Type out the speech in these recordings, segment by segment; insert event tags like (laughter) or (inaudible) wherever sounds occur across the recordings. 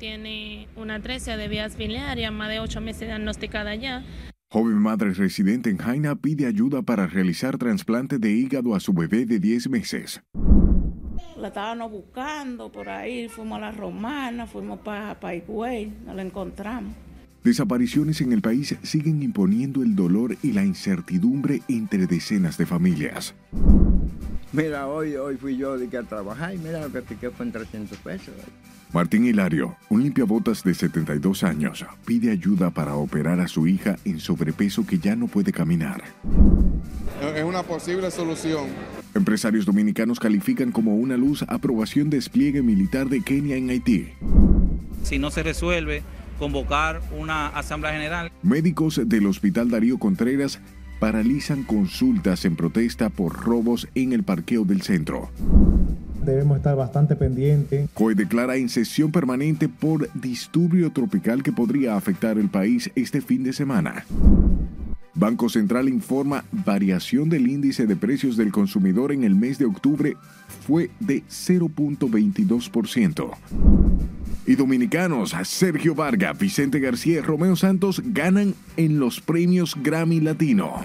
tiene una atresia de vías biliarias, más de ocho meses diagnosticada ya. Joven madre residente en Jaina pide ayuda para realizar trasplante de hígado a su bebé de 10 meses. La estábamos buscando por ahí, fuimos a la Romana, fuimos para pa Higüey, no la encontramos. Desapariciones en el país siguen imponiendo el dolor y la incertidumbre entre decenas de familias. Mira, hoy, hoy fui yo de que a trabajar y mira lo que piqué fue en 300 pesos. Martín Hilario, un limpiabotas de 72 años, pide ayuda para operar a su hija en sobrepeso que ya no puede caminar. Es una posible solución. Empresarios dominicanos califican como una luz aprobación despliegue militar de Kenia en Haití. Si no se resuelve, convocar una asamblea general. Médicos del Hospital Darío Contreras paralizan consultas en protesta por robos en el parqueo del centro. Debemos estar bastante pendientes. COE declara en sesión permanente por disturbio tropical que podría afectar el país este fin de semana. Banco Central informa variación del índice de precios del consumidor en el mes de octubre fue de 0.22%. Y dominicanos, Sergio Varga, Vicente García y Romeo Santos ganan en los premios Grammy Latino.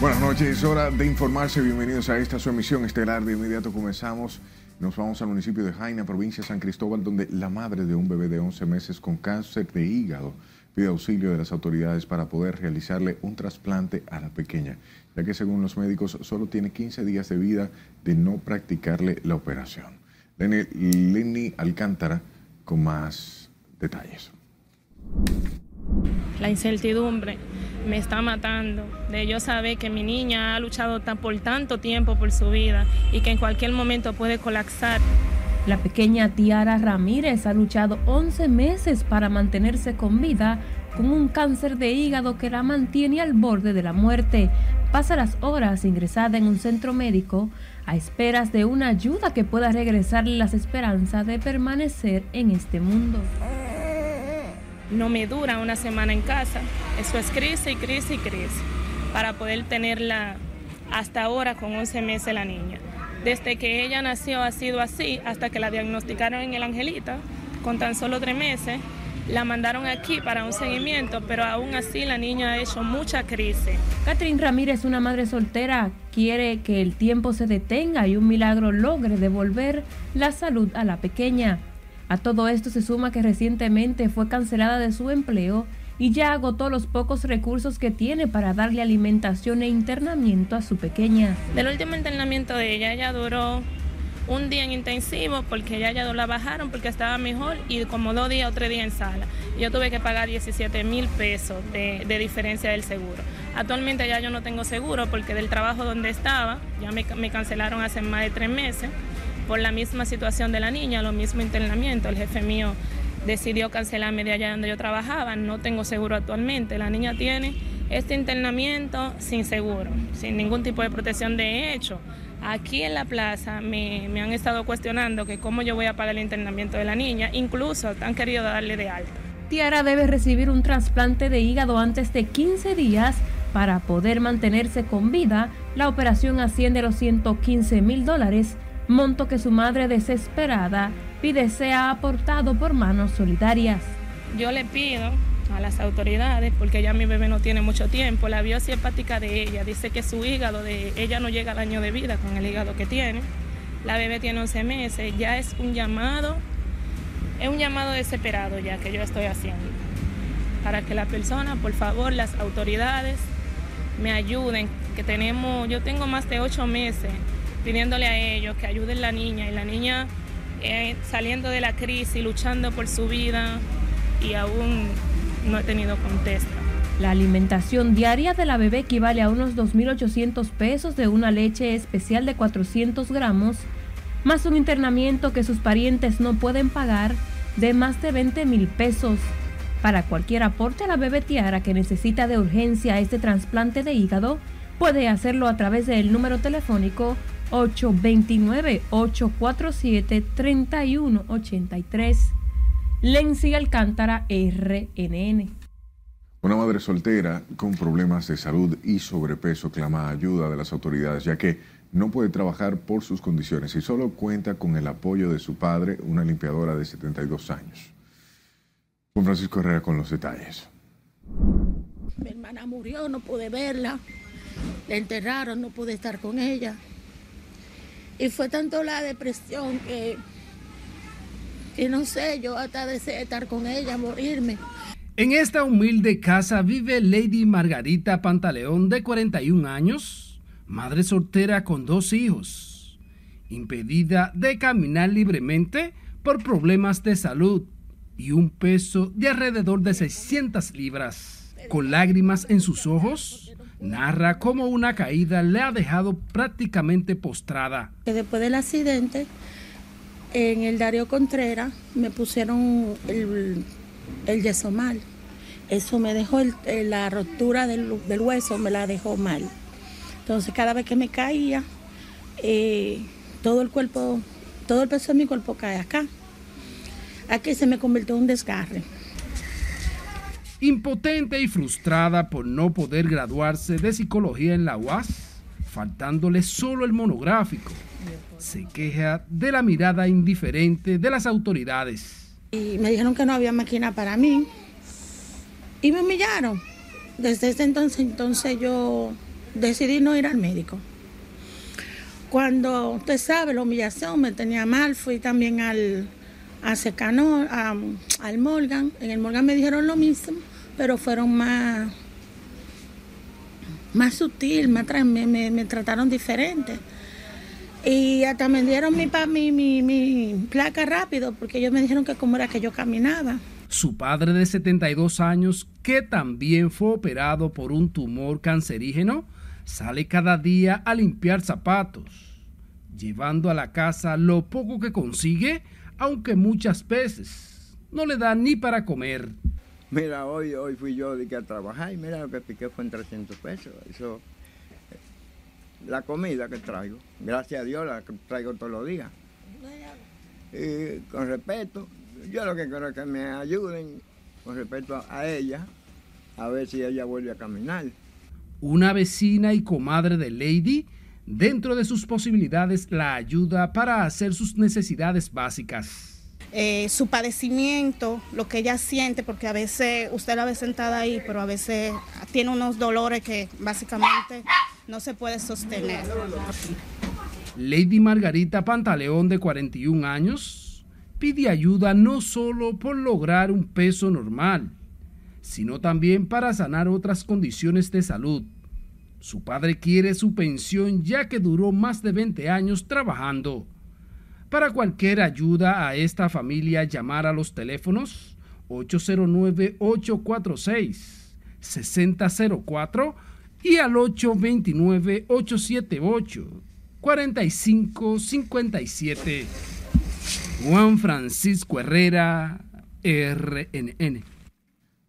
Buenas noches, es hora de informarse. Bienvenidos a esta su emisión estelar. De inmediato comenzamos. Nos vamos al municipio de Jaina, provincia de San Cristóbal, donde la madre de un bebé de 11 meses con cáncer de hígado pide auxilio de las autoridades para poder realizarle un trasplante a la pequeña, ya que según los médicos solo tiene 15 días de vida de no practicarle la operación. Lenny Alcántara con más detalles. La incertidumbre me está matando, de yo saber que mi niña ha luchado por tanto tiempo por su vida y que en cualquier momento puede colapsar. La pequeña Tiara Ramírez ha luchado 11 meses para mantenerse con vida con un cáncer de hígado que la mantiene al borde de la muerte. Pasa las horas ingresada en un centro médico a esperas de una ayuda que pueda regresarle las esperanzas de permanecer en este mundo. No me dura una semana en casa. Eso es crisis y crisis y crisis para poder tenerla hasta ahora con 11 meses la niña. Desde que ella nació ha sido así hasta que la diagnosticaron en el Angelita con tan solo tres meses. La mandaron aquí para un seguimiento, pero aún así la niña ha hecho mucha crisis. Catherine Ramírez, una madre soltera, quiere que el tiempo se detenga y un milagro logre devolver la salud a la pequeña. A todo esto se suma que recientemente fue cancelada de su empleo y ya agotó los pocos recursos que tiene para darle alimentación e internamiento a su pequeña. Del último internamiento de ella, ella duró un día en intensivo porque ya ya la bajaron porque estaba mejor y como dos días o tres días en sala. Yo tuve que pagar 17 mil pesos de, diferencia del seguro. Actualmente ya yo no tengo seguro porque del trabajo donde estaba ya me, me cancelaron hace más de tres meses por la misma situación de la niña, lo mismo internamiento. El jefe mío decidió cancelarme de allá donde yo trabajaba, no tengo seguro actualmente. La niña tiene este internamiento sin seguro, sin ningún tipo de protección de hecho. Aquí en la plaza me, han estado cuestionando que cómo yo voy a pagar el internamiento de la niña, incluso han querido darle de alta. Tiara debe recibir un trasplante de hígado antes de 15 días para poder mantenerse con vida. La operación asciende a los 115 mil dólares, monto que su madre desesperada pide sea aportado por manos solidarias. Yo le pido a las autoridades, porque ya mi bebé no tiene mucho tiempo, la biopsia hepática de ella dice que su hígado de ella no llega al año de vida con el hígado que tiene. La bebé tiene 11 meses, ya es un llamado, es un llamado desesperado ya que yo estoy haciendo. Para que la persona, por favor, las autoridades me ayuden, que tenemos, yo tengo más de 8 meses pidiéndole a ellos que ayuden la niña y la niña eh, saliendo de la crisis, luchando por su vida y aún no he tenido contesta. La alimentación diaria de la bebé equivale a unos 2.800 pesos de una leche especial de 400 gramos, más un internamiento que sus parientes no pueden pagar de más de 20 mil pesos. Para cualquier aporte a la bebé Tiara que necesita de urgencia este trasplante de hígado, puede hacerlo a través del número telefónico 829-847-3183. Lenzi Alcántara, RNN. Una madre soltera con problemas de salud y sobrepeso clama ayuda de las autoridades, ya que no puede trabajar por sus condiciones y solo cuenta con el apoyo de su padre, una limpiadora de 72 años. Juan Francisco Herrera con los detalles. Mi hermana murió, no pude verla. La enterraron, no pude estar con ella. Y fue tanto la depresión que, que no sé, yo hasta deseé estar con ella, morirme. En esta humilde casa vive Lady Margarita Pantaleón, de 41 años, madre soltera con dos hijos, impedida de caminar libremente por problemas de salud y un peso de alrededor de 600 libras. Con lágrimas en sus ojos, narra cómo una caída le ha dejado prácticamente postrada. Después del accidente, en el Darío Contreras me pusieron el yeso mal. Eso me dejó la rotura del, hueso, me la dejó mal. Entonces cada vez que me caía, eh, todo el cuerpo, todo el peso de mi cuerpo cae acá. Aquí se me convirtió en un desgarre. Impotente y frustrada por no poder graduarse de psicología en la UAS, faltándole solo el monográfico, se queja de la mirada indiferente de las autoridades y me dijeron que no había máquina para mí. Y me humillaron. Desde ese entonces, entonces yo decidí no ir al médico. Cuando usted sabe, la humillación me tenía mal, fui también al, a Secano, al Morgan. En el Morgan me dijeron lo mismo, pero fueron más, más sutil, me, trataron diferente. Y hasta me dieron mi, mi, mi, placa rápido porque ellos me dijeron que cómo era que yo caminaba. Su padre de 72 años, que también fue operado por un tumor cancerígeno, sale cada día a limpiar zapatos, llevando a la casa lo poco que consigue, aunque muchas veces no le da ni para comer. Mira, hoy, hoy fui yo de que a trabajar y mira lo que piqué fue en 300 pesos. Eso la comida que traigo. Gracias a Dios la traigo todos los días. Y con respeto, yo lo que quiero es que me ayuden con respeto a ella, a ver si ella vuelve a caminar. Una vecina y comadre de Lady, dentro de sus posibilidades, la ayuda para hacer sus necesidades básicas. Eh, su padecimiento, lo que ella siente, porque a veces usted la ve sentada ahí, pero a veces tiene unos dolores que básicamente no se puede sostener. Lady Margarita Pantaleón, de 41 años, pide ayuda no solo por lograr un peso normal, sino también para sanar otras condiciones de salud. Su padre quiere su pensión ya que duró más de 20 años trabajando. Para cualquier ayuda a esta familia, llamar a los teléfonos 809-846-6004 y al 829-878-4557. Juan Francisco Herrera, RNN.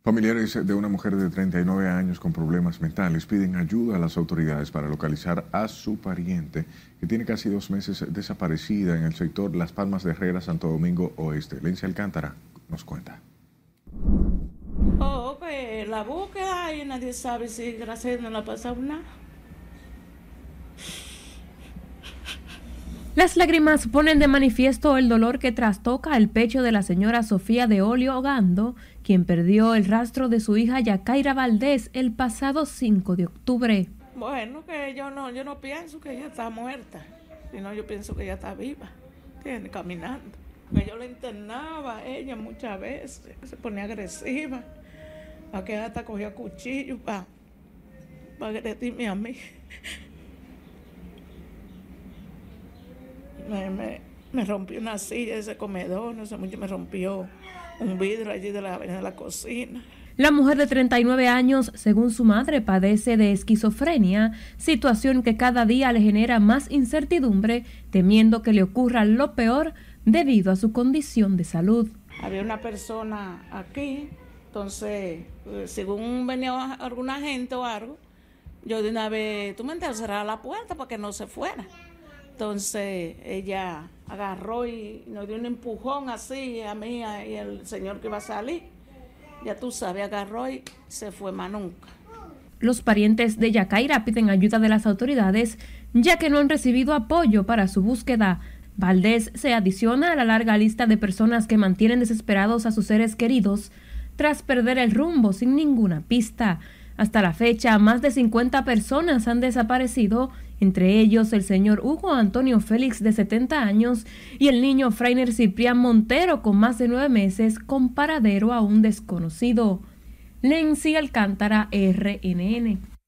Familiares de una mujer de 39 años con problemas mentales piden ayuda a las autoridades para localizar a su pariente que tiene casi dos meses desaparecida en el sector Las Palmas de Herrera, Santo Domingo Oeste. Lencia Alcántara nos cuenta. Oh, pues la búsqueda y nadie sabe si gracias no la pasa nada. Las lágrimas ponen de manifiesto el dolor que trastoca el pecho de la señora Sofía de Olio Ogando, quien perdió el rastro de su hija Yacaira Valdés el pasado 5 de octubre. Bueno, que yo no, yo no pienso que ella está muerta, sino yo pienso que ella está viva, tiene caminando. Que yo la internaba ella muchas veces, se ponía agresiva, a que hasta cogía cuchillo para pa agredirme a mí. (laughs) Me, me, rompió una silla de ese comedor, no sé mucho, me rompió un vidrio allí de la, de la cocina. La mujer de 39 años, según su madre, padece de esquizofrenia, situación que cada día le genera más incertidumbre, temiendo que le ocurra lo peor debido a su condición de salud. Había una persona aquí, entonces, eh, según venía alguna gente o algo, yo de una vez, tú me entiendes, cerrar la puerta para que no se fuera. Entonces ella agarró y nos dio un empujón así a mí y al señor que iba a salir Ya tú sabes, agarró y se fue más nunca. Los parientes de Yacaira piden ayuda de las autoridades ya que no han recibido apoyo para su búsqueda. Valdés se adiciona a la larga lista de personas que mantienen desesperados a sus seres queridos tras perder el rumbo sin ninguna pista. Hasta la fecha, más de 50 personas han desaparecido, entre ellos el señor Hugo Antonio Félix de 70 años y el niño Frainer Ciprián Montero con más de nueve meses con paradero aún desconocido. Lenzi Alcántara, RNN.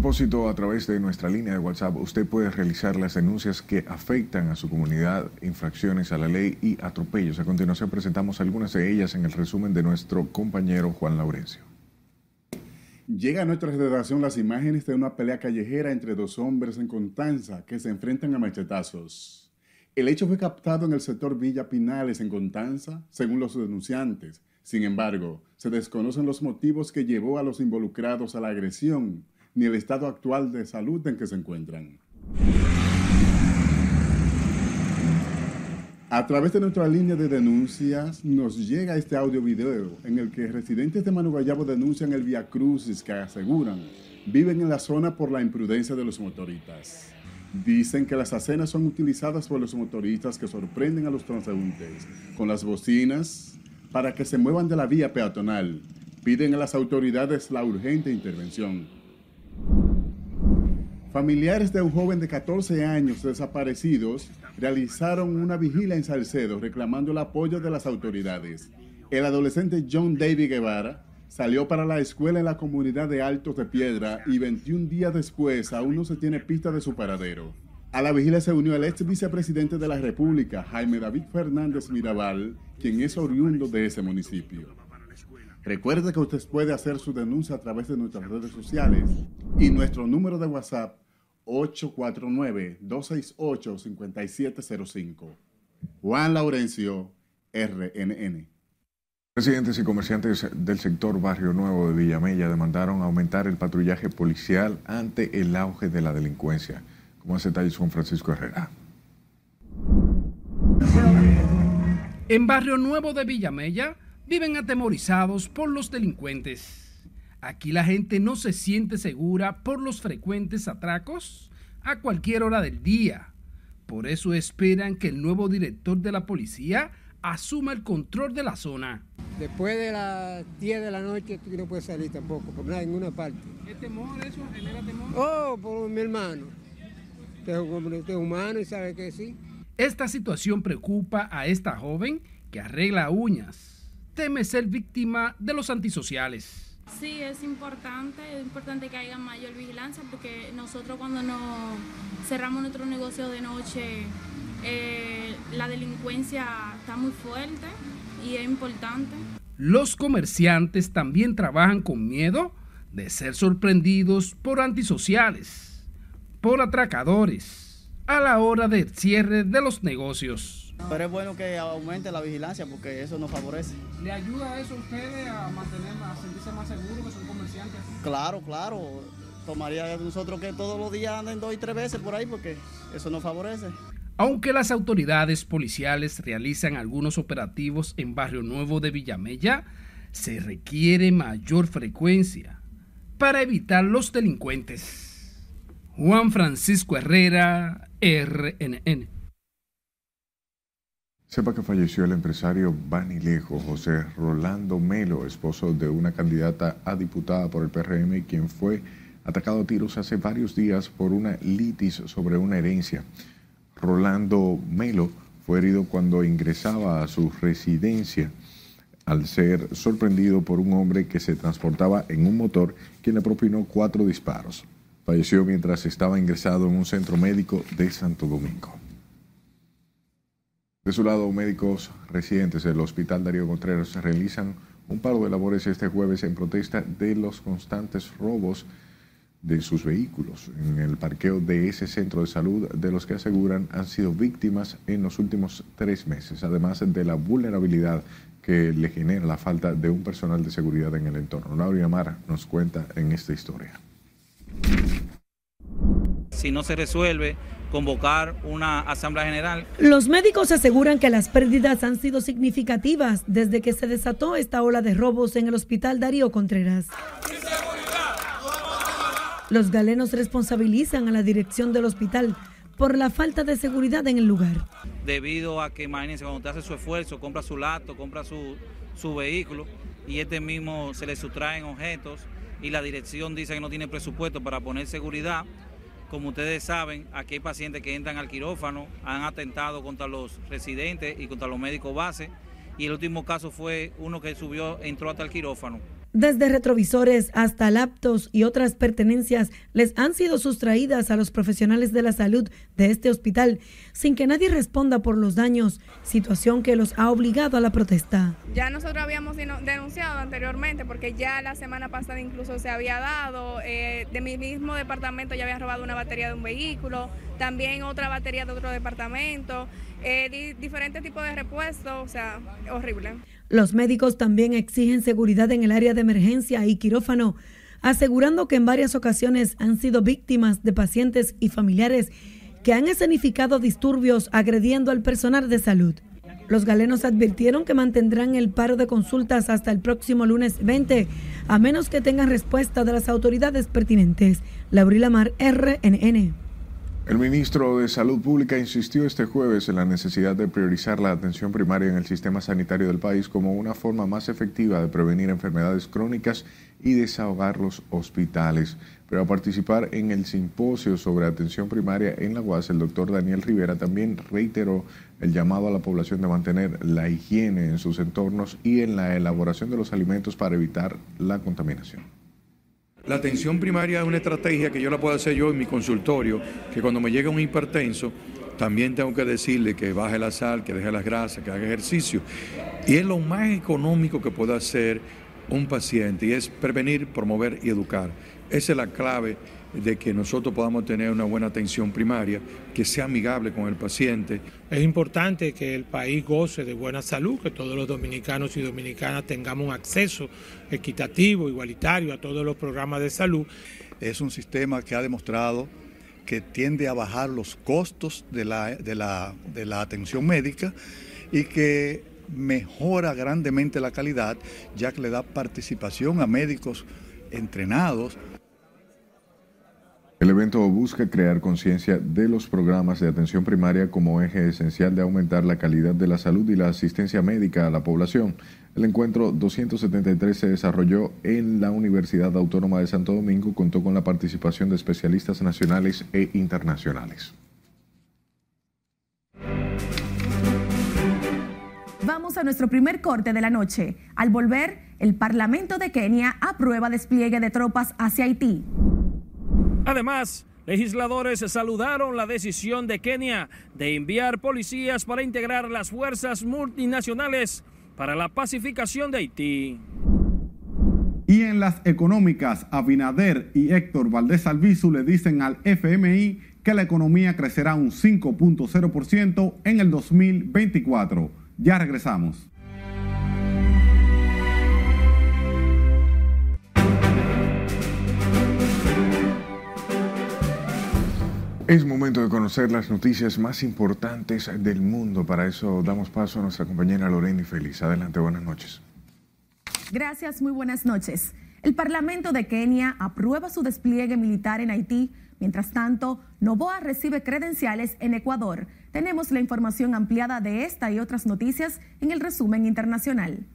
Propósito, a través de nuestra línea de WhatsApp, usted puede realizar las denuncias que afectan a su comunidad, infracciones a la ley y atropellos. A continuación presentamos algunas de ellas en el resumen de nuestro compañero Juan Laurencio. Llega a nuestra redacción las imágenes de una pelea callejera entre dos hombres en Contanza que se enfrentan a machetazos. El hecho fue captado en el sector Villa Pinales en Contanza, según los denunciantes. Sin embargo, se desconocen los motivos que llevó a los involucrados a la agresión, ni el estado actual de salud en que se encuentran. A través de nuestra línea de denuncias nos llega este audio video en el que residentes de Manu Guayabo denuncian el Via Crucis que aseguran viven en la zona por la imprudencia de los motoristas. Dicen que las acenas son utilizadas por los motoristas que sorprenden a los transeúntes con las bocinas para que se muevan de la vía peatonal. Piden a las autoridades la urgente intervención. Familiares de un joven de 14 años desaparecidos realizaron una vigilia en Salcedo reclamando el apoyo de las autoridades. El adolescente John David Guevara salió para la escuela en la comunidad de Altos de Piedra y 21 días después aún no se tiene pista de su paradero. A la vigilia se unió el ex vicepresidente de la República, Jaime David Fernández Mirabal, quien es oriundo de ese municipio. Recuerde que usted puede hacer su denuncia a través de nuestras redes sociales y nuestro número de WhatsApp 849-268-5705. Juan Laurencio, RNN. Residentes y comerciantes del sector Barrio Nuevo de Villamella demandaron aumentar el patrullaje policial ante el auge de la delincuencia. Como hace detalles Juan Francisco Herrera. En Barrio Nuevo de Villamella viven atemorizados por los delincuentes. Aquí la gente no se siente segura por los frecuentes atracos a cualquier hora del día. Por eso esperan que el nuevo director de la policía asuma el control de la zona. Después de las 10 de la noche tú no puedes salir tampoco, por nada, en ninguna parte. ¿Es temor eso? ¿Genera temor? Oh, por mi hermano. Usted es un hombre, usted es humano y sabe que sí. Esta situación preocupa a esta joven que arregla uñas. Teme ser víctima de los antisociales. Sí, es importante, es importante que haya mayor vigilancia porque nosotros cuando nos cerramos nuestro negocio de noche, eh, la delincuencia está muy fuerte y es importante. Los comerciantes también trabajan con miedo de ser sorprendidos por antisociales, por atracadores, a la hora del cierre de los negocios. Pero es bueno que aumente la vigilancia porque eso nos favorece. ¿Le ayuda eso a ustedes a mantener, a sentirse más seguros que son comerciantes? Claro, claro. Tomaría de nosotros que todos los días anden dos y tres veces por ahí porque eso nos favorece. Aunque las autoridades policiales realizan algunos operativos en Barrio Nuevo de Villamella, se requiere mayor frecuencia para evitar los delincuentes. Juan Francisco Herrera, RNN. Sepa que falleció el empresario Banilejo José Rolando Melo, esposo de una candidata a diputada por el PRM, quien fue atacado a tiros hace varios días por una litis sobre una herencia. Rolando Melo fue herido cuando ingresaba a su residencia al ser sorprendido por un hombre que se transportaba en un motor quien le propinó cuatro disparos. Falleció mientras estaba ingresado en un centro médico de Santo Domingo. De su lado, médicos residentes del Hospital Darío Contreras realizan un paro de labores este jueves en protesta de los constantes robos de sus vehículos en el parqueo de ese centro de salud, de los que aseguran han sido víctimas en los últimos tres meses, además de la vulnerabilidad que le genera la falta de un personal de seguridad en el entorno. Laura Amara nos cuenta en esta historia. si no se resuelve, convocar una asamblea general. Los médicos aseguran que las pérdidas han sido significativas desde que se desató esta ola de robos en el hospital Darío Contreras. Los galenos responsabilizan a la dirección del hospital por la falta de seguridad en el lugar. Debido a que, imagínense, cuando usted hace su esfuerzo, compra su lato, compra su, su vehículo y este mismo se le sustraen objetos y la dirección dice que no tiene presupuesto para poner seguridad, como ustedes saben, aquí hay pacientes que entran al quirófano, han atentado contra los residentes y contra los médicos base. Y el último caso fue uno que subió, entró hasta el quirófano desde retrovisores hasta laptops y otras pertenencias les han sido sustraídas a los profesionales de la salud de este hospital sin que nadie responda por los daños, situación que los ha obligado a la protesta. Ya nosotros habíamos denunciado anteriormente porque ya la semana pasada incluso se había dado, eh, de mi mismo departamento ya había robado una batería de un vehículo, también otra batería de otro departamento, eh, diferentes tipos de repuestos, o sea, horrible. Los médicos también exigen seguridad en el área de emergencia y quirófano, asegurando que en varias ocasiones han sido víctimas de pacientes y familiares que han escenificado disturbios agrediendo al personal de salud. Los galenos advirtieron que mantendrán el paro de consultas hasta el próximo lunes 20, a menos que tengan respuesta de las autoridades pertinentes. Laurila Mar, RNN. El ministro de Salud Pública insistió este jueves en la necesidad de priorizar la atención primaria en el sistema sanitario del país como una forma más efectiva de prevenir enfermedades crónicas y desahogar los hospitales. Pero a participar en el simposio sobre atención primaria en la UAS, el doctor Daniel Rivera también reiteró el llamado a la población de mantener la higiene en sus entornos y en la elaboración de los alimentos para evitar la contaminación. La atención primaria es una estrategia que yo la puedo hacer yo en mi consultorio, que cuando me llega un hipertenso, también tengo que decirle que baje la sal, que deje las grasas, que haga ejercicio. Y es lo más económico que puede hacer un paciente, y es prevenir, promover y educar. Esa es la clave de que nosotros podamos tener una buena atención primaria, que sea amigable con el paciente. Es importante que el país goce de buena salud, que todos los dominicanos y dominicanas tengamos un acceso equitativo, igualitario a todos los programas de salud. Es un sistema que ha demostrado que tiende a bajar los costos de la, de la, de la atención médica y que mejora grandemente la calidad, ya que le da participación a médicos entrenados el evento busca crear conciencia de los programas de atención primaria como eje esencial de aumentar la calidad de la salud y la asistencia médica a la población. El encuentro 273 se desarrolló en la Universidad Autónoma de Santo Domingo, contó con la participación de especialistas nacionales e internacionales. Vamos a nuestro primer corte de la noche. Al volver, el Parlamento de Kenia aprueba despliegue de tropas hacia Haití. Además, legisladores saludaron la decisión de Kenia de enviar policías para integrar las fuerzas multinacionales para la pacificación de Haití. Y en las económicas, Abinader y Héctor Valdés Albizu le dicen al FMI que la economía crecerá un 5.0% en el 2024. Ya regresamos. Es momento de conocer las noticias más importantes del mundo. Para eso damos paso a nuestra compañera Lorena y Feliz. Adelante, buenas noches. Gracias, muy buenas noches. El Parlamento de Kenia aprueba su despliegue militar en Haití. Mientras tanto, Novoa recibe credenciales en Ecuador. Tenemos la información ampliada de esta y otras noticias en el resumen internacional.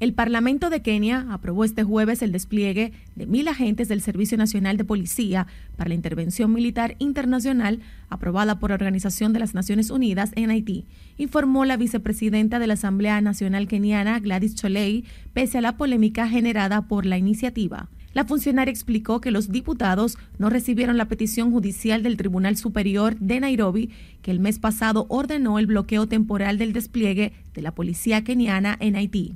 El Parlamento de Kenia aprobó este jueves el despliegue de mil agentes del Servicio Nacional de Policía para la intervención militar internacional aprobada por la Organización de las Naciones Unidas en Haití, informó la vicepresidenta de la Asamblea Nacional Keniana, Gladys Cholei, pese a la polémica generada por la iniciativa. La funcionaria explicó que los diputados no recibieron la petición judicial del Tribunal Superior de Nairobi, que el mes pasado ordenó el bloqueo temporal del despliegue de la policía keniana en Haití.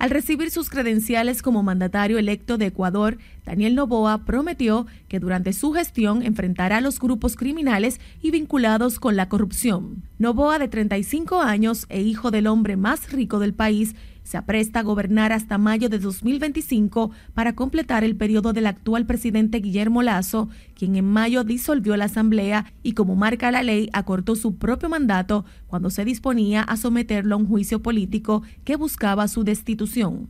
Al recibir sus credenciales como mandatario electo de Ecuador, Daniel Novoa prometió que durante su gestión enfrentará a los grupos criminales y vinculados con la corrupción. Novoa, de 35 años e hijo del hombre más rico del país, se apresta a gobernar hasta mayo de 2025 para completar el periodo del actual presidente Guillermo Lazo, quien en mayo disolvió la Asamblea y como marca la ley acortó su propio mandato cuando se disponía a someterlo a un juicio político que buscaba su destitución.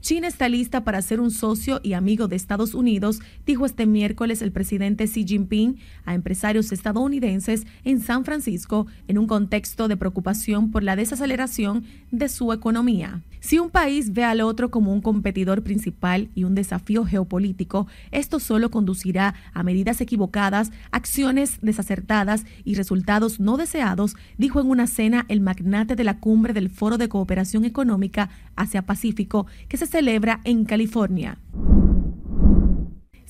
China está lista para ser un socio y amigo de Estados Unidos, dijo este miércoles el presidente Xi Jinping a empresarios estadounidenses en San Francisco en un contexto de preocupación por la desaceleración de su economía. Si un país ve al otro como un competidor principal y un desafío geopolítico, esto solo conducirá a medidas equivocadas, acciones desacertadas y resultados no deseados, dijo en una cena el magnate de la cumbre del Foro de Cooperación Económica Asia-Pacífico que se celebra en California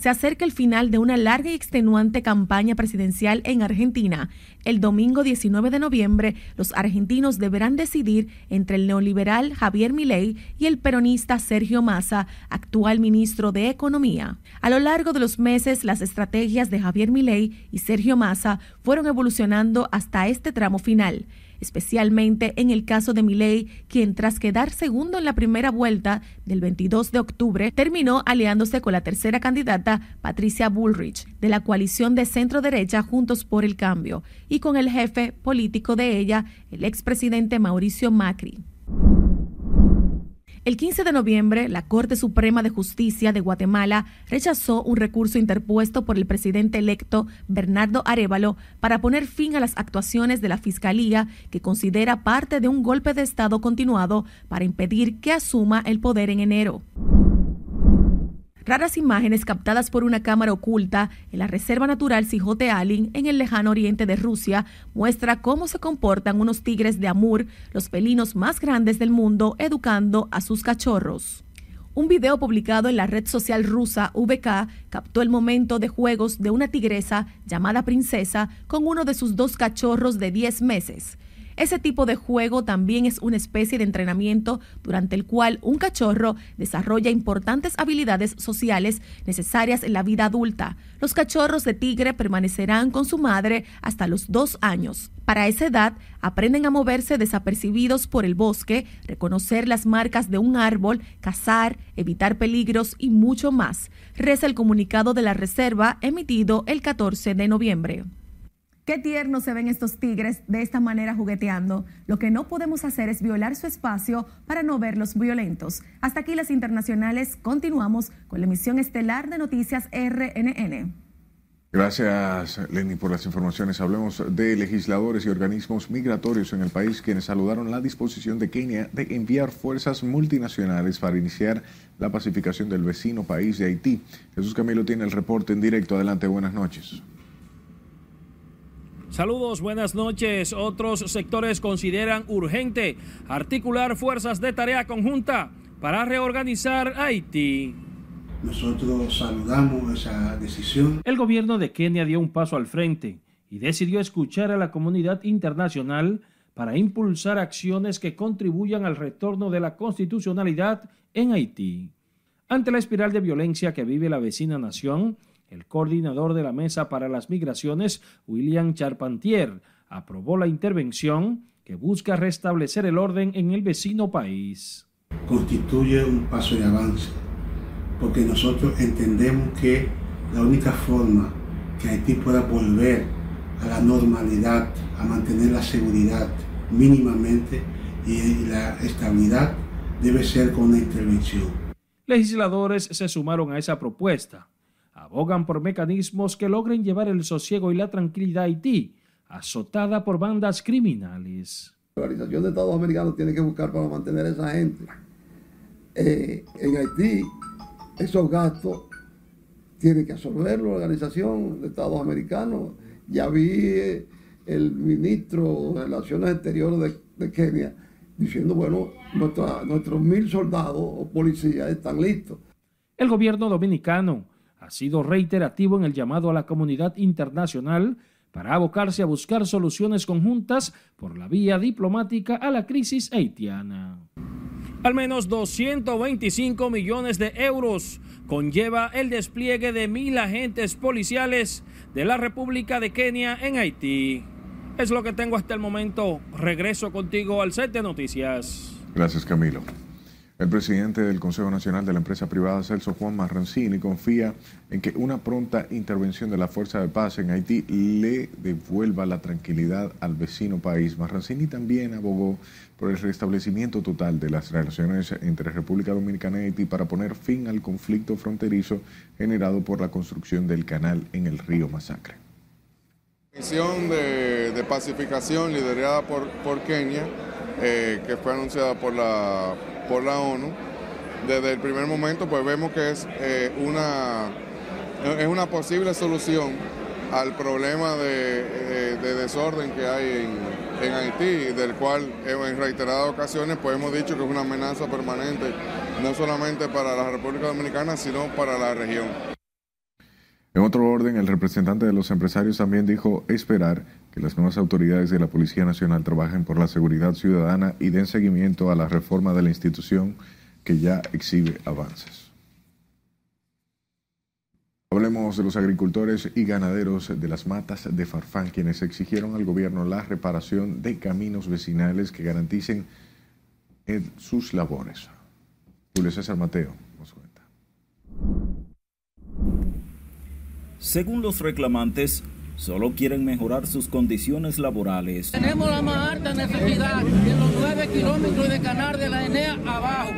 se acerca el final de una larga y extenuante campaña presidencial en Argentina. El domingo 19 de noviembre, los argentinos deberán decidir entre el neoliberal Javier Milei y el peronista Sergio Massa, actual ministro de Economía. A lo largo de los meses, las estrategias de Javier Milei y Sergio Massa fueron evolucionando hasta este tramo final especialmente en el caso de Milei, quien tras quedar segundo en la primera vuelta del 22 de octubre, terminó aliándose con la tercera candidata, Patricia Bullrich, de la coalición de centro derecha Juntos por el Cambio, y con el jefe político de ella, el expresidente Mauricio Macri. El 15 de noviembre, la Corte Suprema de Justicia de Guatemala rechazó un recurso interpuesto por el presidente electo Bernardo Arevalo para poner fin a las actuaciones de la Fiscalía, que considera parte de un golpe de Estado continuado para impedir que asuma el poder en enero. Raras imágenes captadas por una cámara oculta en la Reserva Natural Sijote Alin en el lejano oriente de Rusia muestra cómo se comportan unos tigres de Amur, los felinos más grandes del mundo, educando a sus cachorros. Un video publicado en la red social rusa VK captó el momento de juegos de una tigresa llamada Princesa con uno de sus dos cachorros de 10 meses. Ese tipo de juego también es una especie de entrenamiento durante el cual un cachorro desarrolla importantes habilidades sociales necesarias en la vida adulta. Los cachorros de tigre permanecerán con su madre hasta los dos años. Para esa edad, aprenden a moverse desapercibidos por el bosque, reconocer las marcas de un árbol, cazar, evitar peligros y mucho más, reza el comunicado de la Reserva emitido el 14 de noviembre. Qué tierno se ven estos tigres de esta manera jugueteando. Lo que no podemos hacer es violar su espacio para no verlos violentos. Hasta aquí las internacionales. Continuamos con la emisión estelar de Noticias RNN. Gracias, Lenny, por las informaciones. Hablemos de legisladores y organismos migratorios en el país quienes saludaron la disposición de Kenia de enviar fuerzas multinacionales para iniciar la pacificación del vecino país de Haití. Jesús Camilo tiene el reporte en directo. Adelante, buenas noches. Saludos, buenas noches. Otros sectores consideran urgente articular fuerzas de tarea conjunta para reorganizar Haití. Nosotros saludamos esa decisión. El gobierno de Kenia dio un paso al frente y decidió escuchar a la comunidad internacional para impulsar acciones que contribuyan al retorno de la constitucionalidad en Haití. Ante la espiral de violencia que vive la vecina nación, el coordinador de la Mesa para las Migraciones, William Charpentier, aprobó la intervención que busca restablecer el orden en el vecino país. Constituye un paso de avance, porque nosotros entendemos que la única forma que Haití pueda volver a la normalidad, a mantener la seguridad mínimamente y la estabilidad, debe ser con una intervención. Legisladores se sumaron a esa propuesta abogan por mecanismos que logren llevar el sosiego y la tranquilidad a Haití, azotada por bandas criminales. La Organización de Estados Americanos tiene que buscar para mantener a esa gente. Eh, en Haití, esos gastos tiene que absorberlo la Organización de Estados Americanos. Ya vi eh, el ministro de Relaciones Exteriores de, Kenia diciendo, bueno, nuestros mil soldados o policías están listos. El gobierno dominicano ha sido reiterativo en el llamado a la comunidad internacional para abocarse a buscar soluciones conjuntas por la vía diplomática a la crisis haitiana. Al menos 225 millones de euros conlleva el despliegue de mil agentes policiales de la República de Kenia en Haití. Es lo que tengo hasta el momento. Regreso contigo al set de noticias. Gracias, Camilo. El presidente del Consejo Nacional de la Empresa Privada, Celso Juan Marrancini, confía en que una pronta intervención de la Fuerza de Paz en Haití le devuelva la tranquilidad al vecino país. Marrancini también abogó por el restablecimiento total de las relaciones entre República Dominicana y Haití para poner fin al conflicto fronterizo generado por la construcción del canal en el río Masacre. Misión de, de pacificación liderada por, por Kenia, eh, que fue anunciada por la por la ONU, desde el primer momento pues vemos que es, eh, una, es una posible solución al problema de, eh, de desorden que hay en, en, Haití, del cual en reiteradas ocasiones pues hemos dicho que es una amenaza permanente, no solamente para la República Dominicana, sino para la región. En otro orden, el representante de los empresarios también dijo esperar que las nuevas autoridades de la Policía Nacional trabajen por la seguridad ciudadana y den seguimiento a la reforma de la institución que ya exhibe avances. Hablemos de los agricultores y ganaderos de las matas de Farfán, quienes exigieron al gobierno la reparación de caminos vecinales que garanticen sus labores. Julio César Mateo nos cuenta. Según los reclamantes, solo quieren mejorar sus condiciones laborales. Tenemos la más alta necesidad en los 9 kilómetros de canal de la Enea abajo,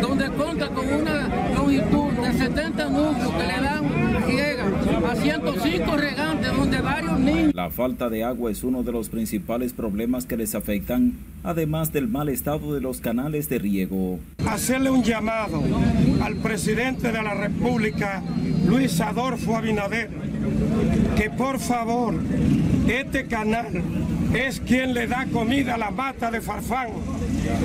donde cuenta con una longitud de 70 núcleos que le dan riega a 105 regantes, donde varios niños... La falta de agua es uno de los principales problemas que les afectan, además del mal estado de los canales de riego. Hacerle un llamado al presidente de la República, Luis Adolfo Abinader, que por favor, este canal es quien le da comida a la mata de Farfán,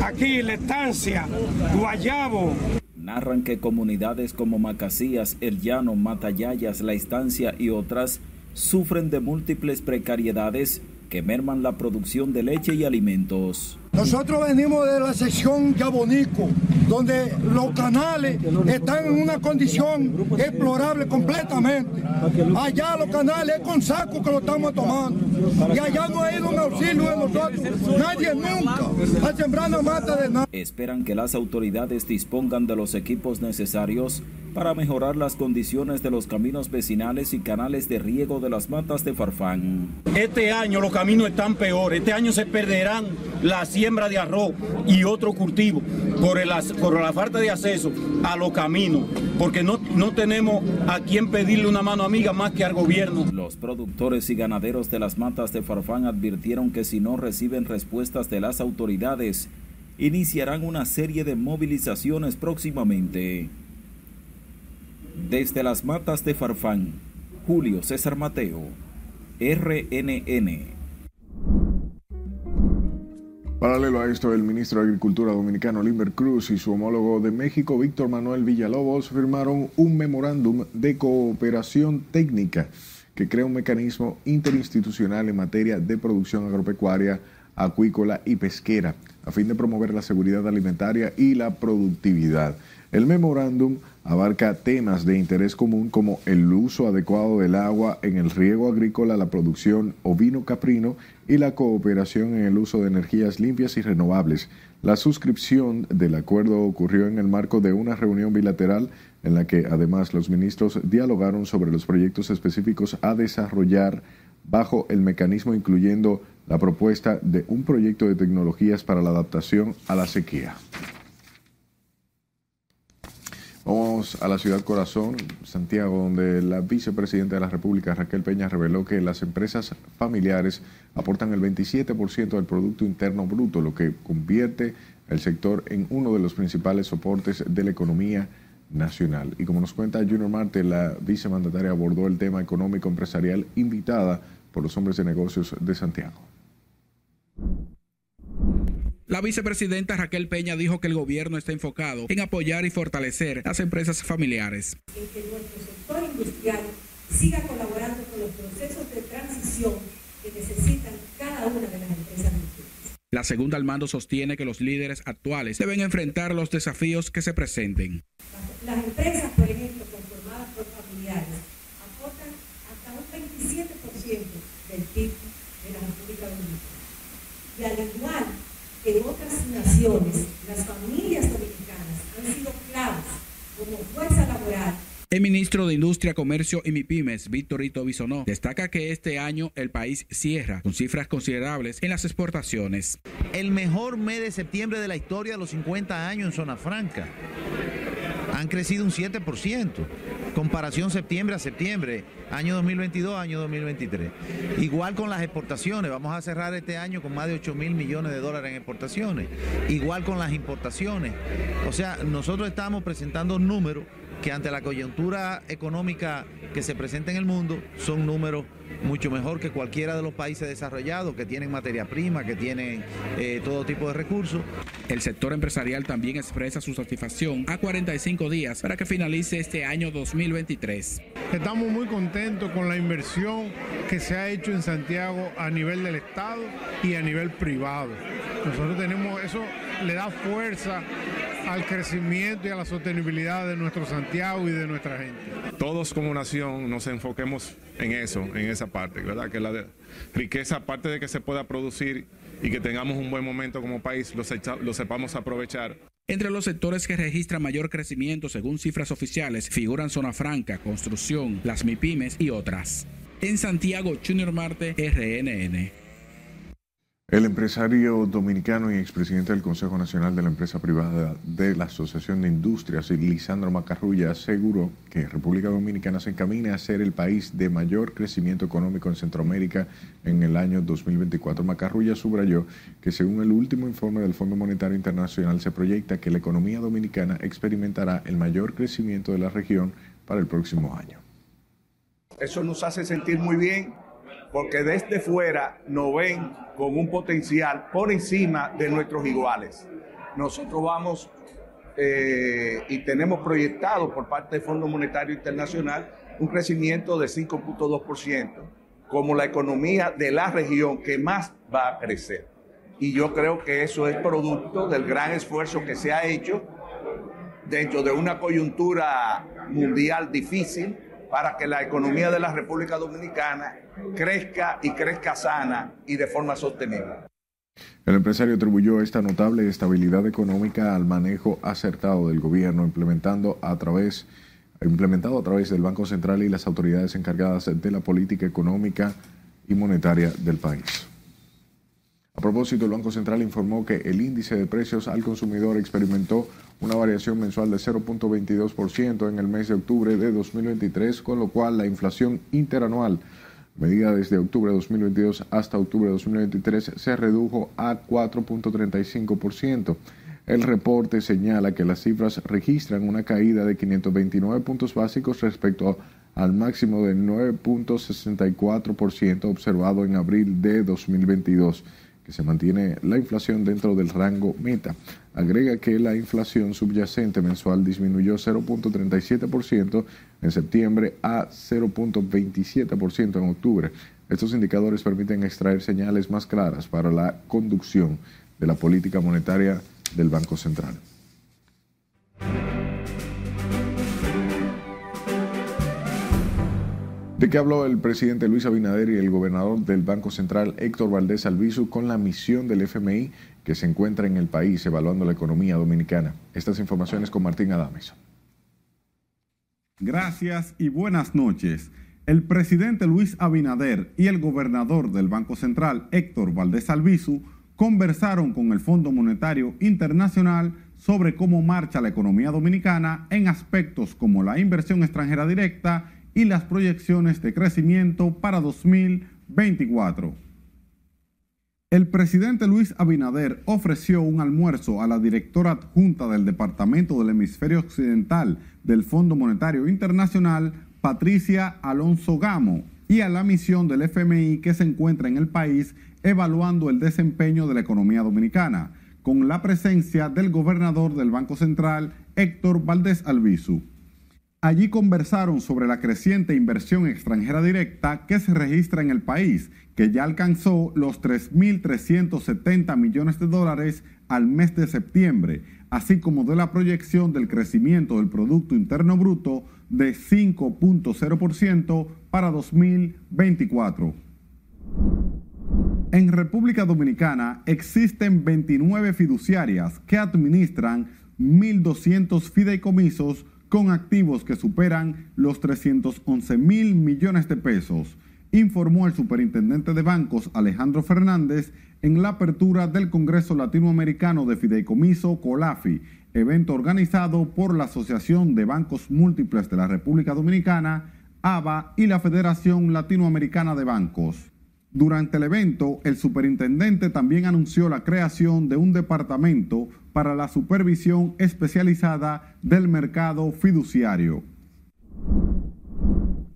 aquí la estancia, Guayabo. Narran que comunidades como Macasías, El Llano, Matayayas, La Estancia y otras sufren de múltiples precariedades que merman la producción de leche y alimentos. Nosotros venimos de la sección Yabonico, donde los canales están en una condición explorable completamente. Allá los canales es con saco que lo estamos tomando. Y allá no ha ido un auxilio de nosotros. Nadie nunca ha sembrado mata de nada. Esperan que las autoridades dispongan de los equipos necesarios para mejorar las condiciones de los caminos vecinales y canales de riego de las matas de Farfán. Este año los caminos están peores. Este año se perderán las siembra de arroz y otro cultivo por, el, por la falta de acceso a los caminos, porque no, no tenemos a quien pedirle una mano amiga más que al gobierno. Los productores y ganaderos de las matas de Farfán advirtieron que si no reciben respuestas de las autoridades, iniciarán una serie de movilizaciones próximamente. Desde las matas de Farfán, Julio César Mateo, RNN. Paralelo a esto, el ministro de Agricultura dominicano Limber Cruz y su homólogo de México, Víctor Manuel Villalobos, firmaron un memorándum de cooperación técnica que crea un mecanismo interinstitucional en materia de producción agropecuaria, acuícola y pesquera, a fin de promover la seguridad alimentaria y la productividad. El memorándum abarca temas de interés común como el uso adecuado del agua en el riego agrícola, la producción ovino-caprino y la cooperación en el uso de energías limpias y renovables. La suscripción del acuerdo ocurrió en el marco de una reunión bilateral en la que además los ministros dialogaron sobre los proyectos específicos a desarrollar bajo el mecanismo incluyendo la propuesta de un proyecto de tecnologías para la adaptación a la sequía. Vamos a la ciudad corazón, Santiago, donde la vicepresidenta de la República, Raquel Peña, reveló que las empresas familiares aportan el 27% del Producto Interno Bruto, lo que convierte el sector en uno de los principales soportes de la economía nacional. Y como nos cuenta Junior Marte, la vicemandataria abordó el tema económico empresarial invitada por los hombres de negocios de Santiago. La vicepresidenta Raquel Peña dijo que el gobierno está enfocado en apoyar y fortalecer las empresas familiares. En que nuestro sector industrial siga colaborando con los procesos de transición que necesitan cada una de las empresas. La segunda al mando sostiene que los líderes actuales deben enfrentar los desafíos que se presenten. Las empresas, por ejemplo, conformadas por familiares, aportan hasta un 27% del PIB de la República Dominicana Y al igual que en otras naciones, las familias dominicanas han sido claves como fuerza laboral el ministro de Industria, Comercio y MIPIMES, Víctor Rito Bisonó, destaca que este año el país cierra con cifras considerables en las exportaciones. El mejor mes de septiembre de la historia de los 50 años en Zona Franca. Han crecido un 7%. Comparación septiembre a septiembre, año 2022, año 2023. Igual con las exportaciones, vamos a cerrar este año con más de 8 mil millones de dólares en exportaciones. Igual con las importaciones. O sea, nosotros estamos presentando números que ante la coyuntura económica que se presenta en el mundo son números mucho mejor que cualquiera de los países desarrollados que tienen materia prima, que tienen eh, todo tipo de recursos. El sector empresarial también expresa su satisfacción a 45 días para que finalice este año 2023. Estamos muy contentos con la inversión que se ha hecho en Santiago a nivel del Estado y a nivel privado. Nosotros tenemos, eso le da fuerza al crecimiento y a la sostenibilidad de nuestro Santiago y de nuestra gente. Todos como nación nos enfoquemos en eso, en esa parte, ¿verdad? Que la riqueza, aparte de que se pueda producir y que tengamos un buen momento como país, lo, lo sepamos aprovechar. Entre los sectores que registran mayor crecimiento según cifras oficiales figuran zona franca, construcción, las MIPIMES y otras. En Santiago, Junior Marte, RNN. El empresario dominicano y expresidente del Consejo Nacional de la Empresa Privada de la Asociación de Industrias, Lisandro Macarrulla, aseguró que República Dominicana se encamina a ser el país de mayor crecimiento económico en Centroamérica en el año 2024. Macarrulla subrayó que según el último informe del Fondo Monetario Internacional se proyecta que la economía dominicana experimentará el mayor crecimiento de la región para el próximo año. Eso nos hace sentir muy bien porque desde fuera nos ven con un potencial por encima de nuestros iguales. Nosotros vamos eh, y tenemos proyectado por parte del Fondo Monetario Internacional un crecimiento de 5.2% como la economía de la región que más va a crecer. Y yo creo que eso es producto del gran esfuerzo que se ha hecho dentro de una coyuntura mundial difícil para que la economía de la República Dominicana crezca y crezca sana y de forma sostenible. El empresario atribuyó esta notable estabilidad económica al manejo acertado del gobierno implementando a través implementado a través del Banco Central y las autoridades encargadas de la política económica y monetaria del país. A propósito, el Banco Central informó que el índice de precios al consumidor experimentó una variación mensual de 0.22% en el mes de octubre de 2023, con lo cual la inflación interanual medida desde octubre de 2022 hasta octubre de 2023 se redujo a 4.35%. El reporte señala que las cifras registran una caída de 529 puntos básicos respecto al máximo de 9.64% observado en abril de 2022 que se mantiene la inflación dentro del rango meta. Agrega que la inflación subyacente mensual disminuyó 0.37% en septiembre a 0.27% en octubre. Estos indicadores permiten extraer señales más claras para la conducción de la política monetaria del Banco Central. ¿De qué habló el presidente Luis Abinader y el gobernador del Banco Central Héctor Valdés Albizu con la misión del FMI que se encuentra en el país evaluando la economía dominicana? Estas informaciones con Martín Adames. Gracias y buenas noches. El presidente Luis Abinader y el gobernador del Banco Central Héctor Valdés Albizu conversaron con el Fondo Monetario Internacional sobre cómo marcha la economía dominicana en aspectos como la inversión extranjera directa y las proyecciones de crecimiento para 2024. El presidente Luis Abinader ofreció un almuerzo a la directora adjunta del Departamento del Hemisferio Occidental del Fondo Monetario Internacional, Patricia Alonso Gamo, y a la misión del FMI que se encuentra en el país evaluando el desempeño de la economía dominicana, con la presencia del gobernador del Banco Central, Héctor Valdés Albizu. Allí conversaron sobre la creciente inversión extranjera directa que se registra en el país, que ya alcanzó los 3.370 millones de dólares al mes de septiembre, así como de la proyección del crecimiento del Producto Interno Bruto de 5.0% para 2024. En República Dominicana existen 29 fiduciarias que administran 1.200 fideicomisos con activos que superan los 311 mil millones de pesos, informó el superintendente de bancos Alejandro Fernández en la apertura del Congreso Latinoamericano de Fideicomiso COLAFI, evento organizado por la Asociación de Bancos Múltiples de la República Dominicana, ABA y la Federación Latinoamericana de Bancos. Durante el evento, el superintendente también anunció la creación de un departamento para la supervisión especializada del mercado fiduciario.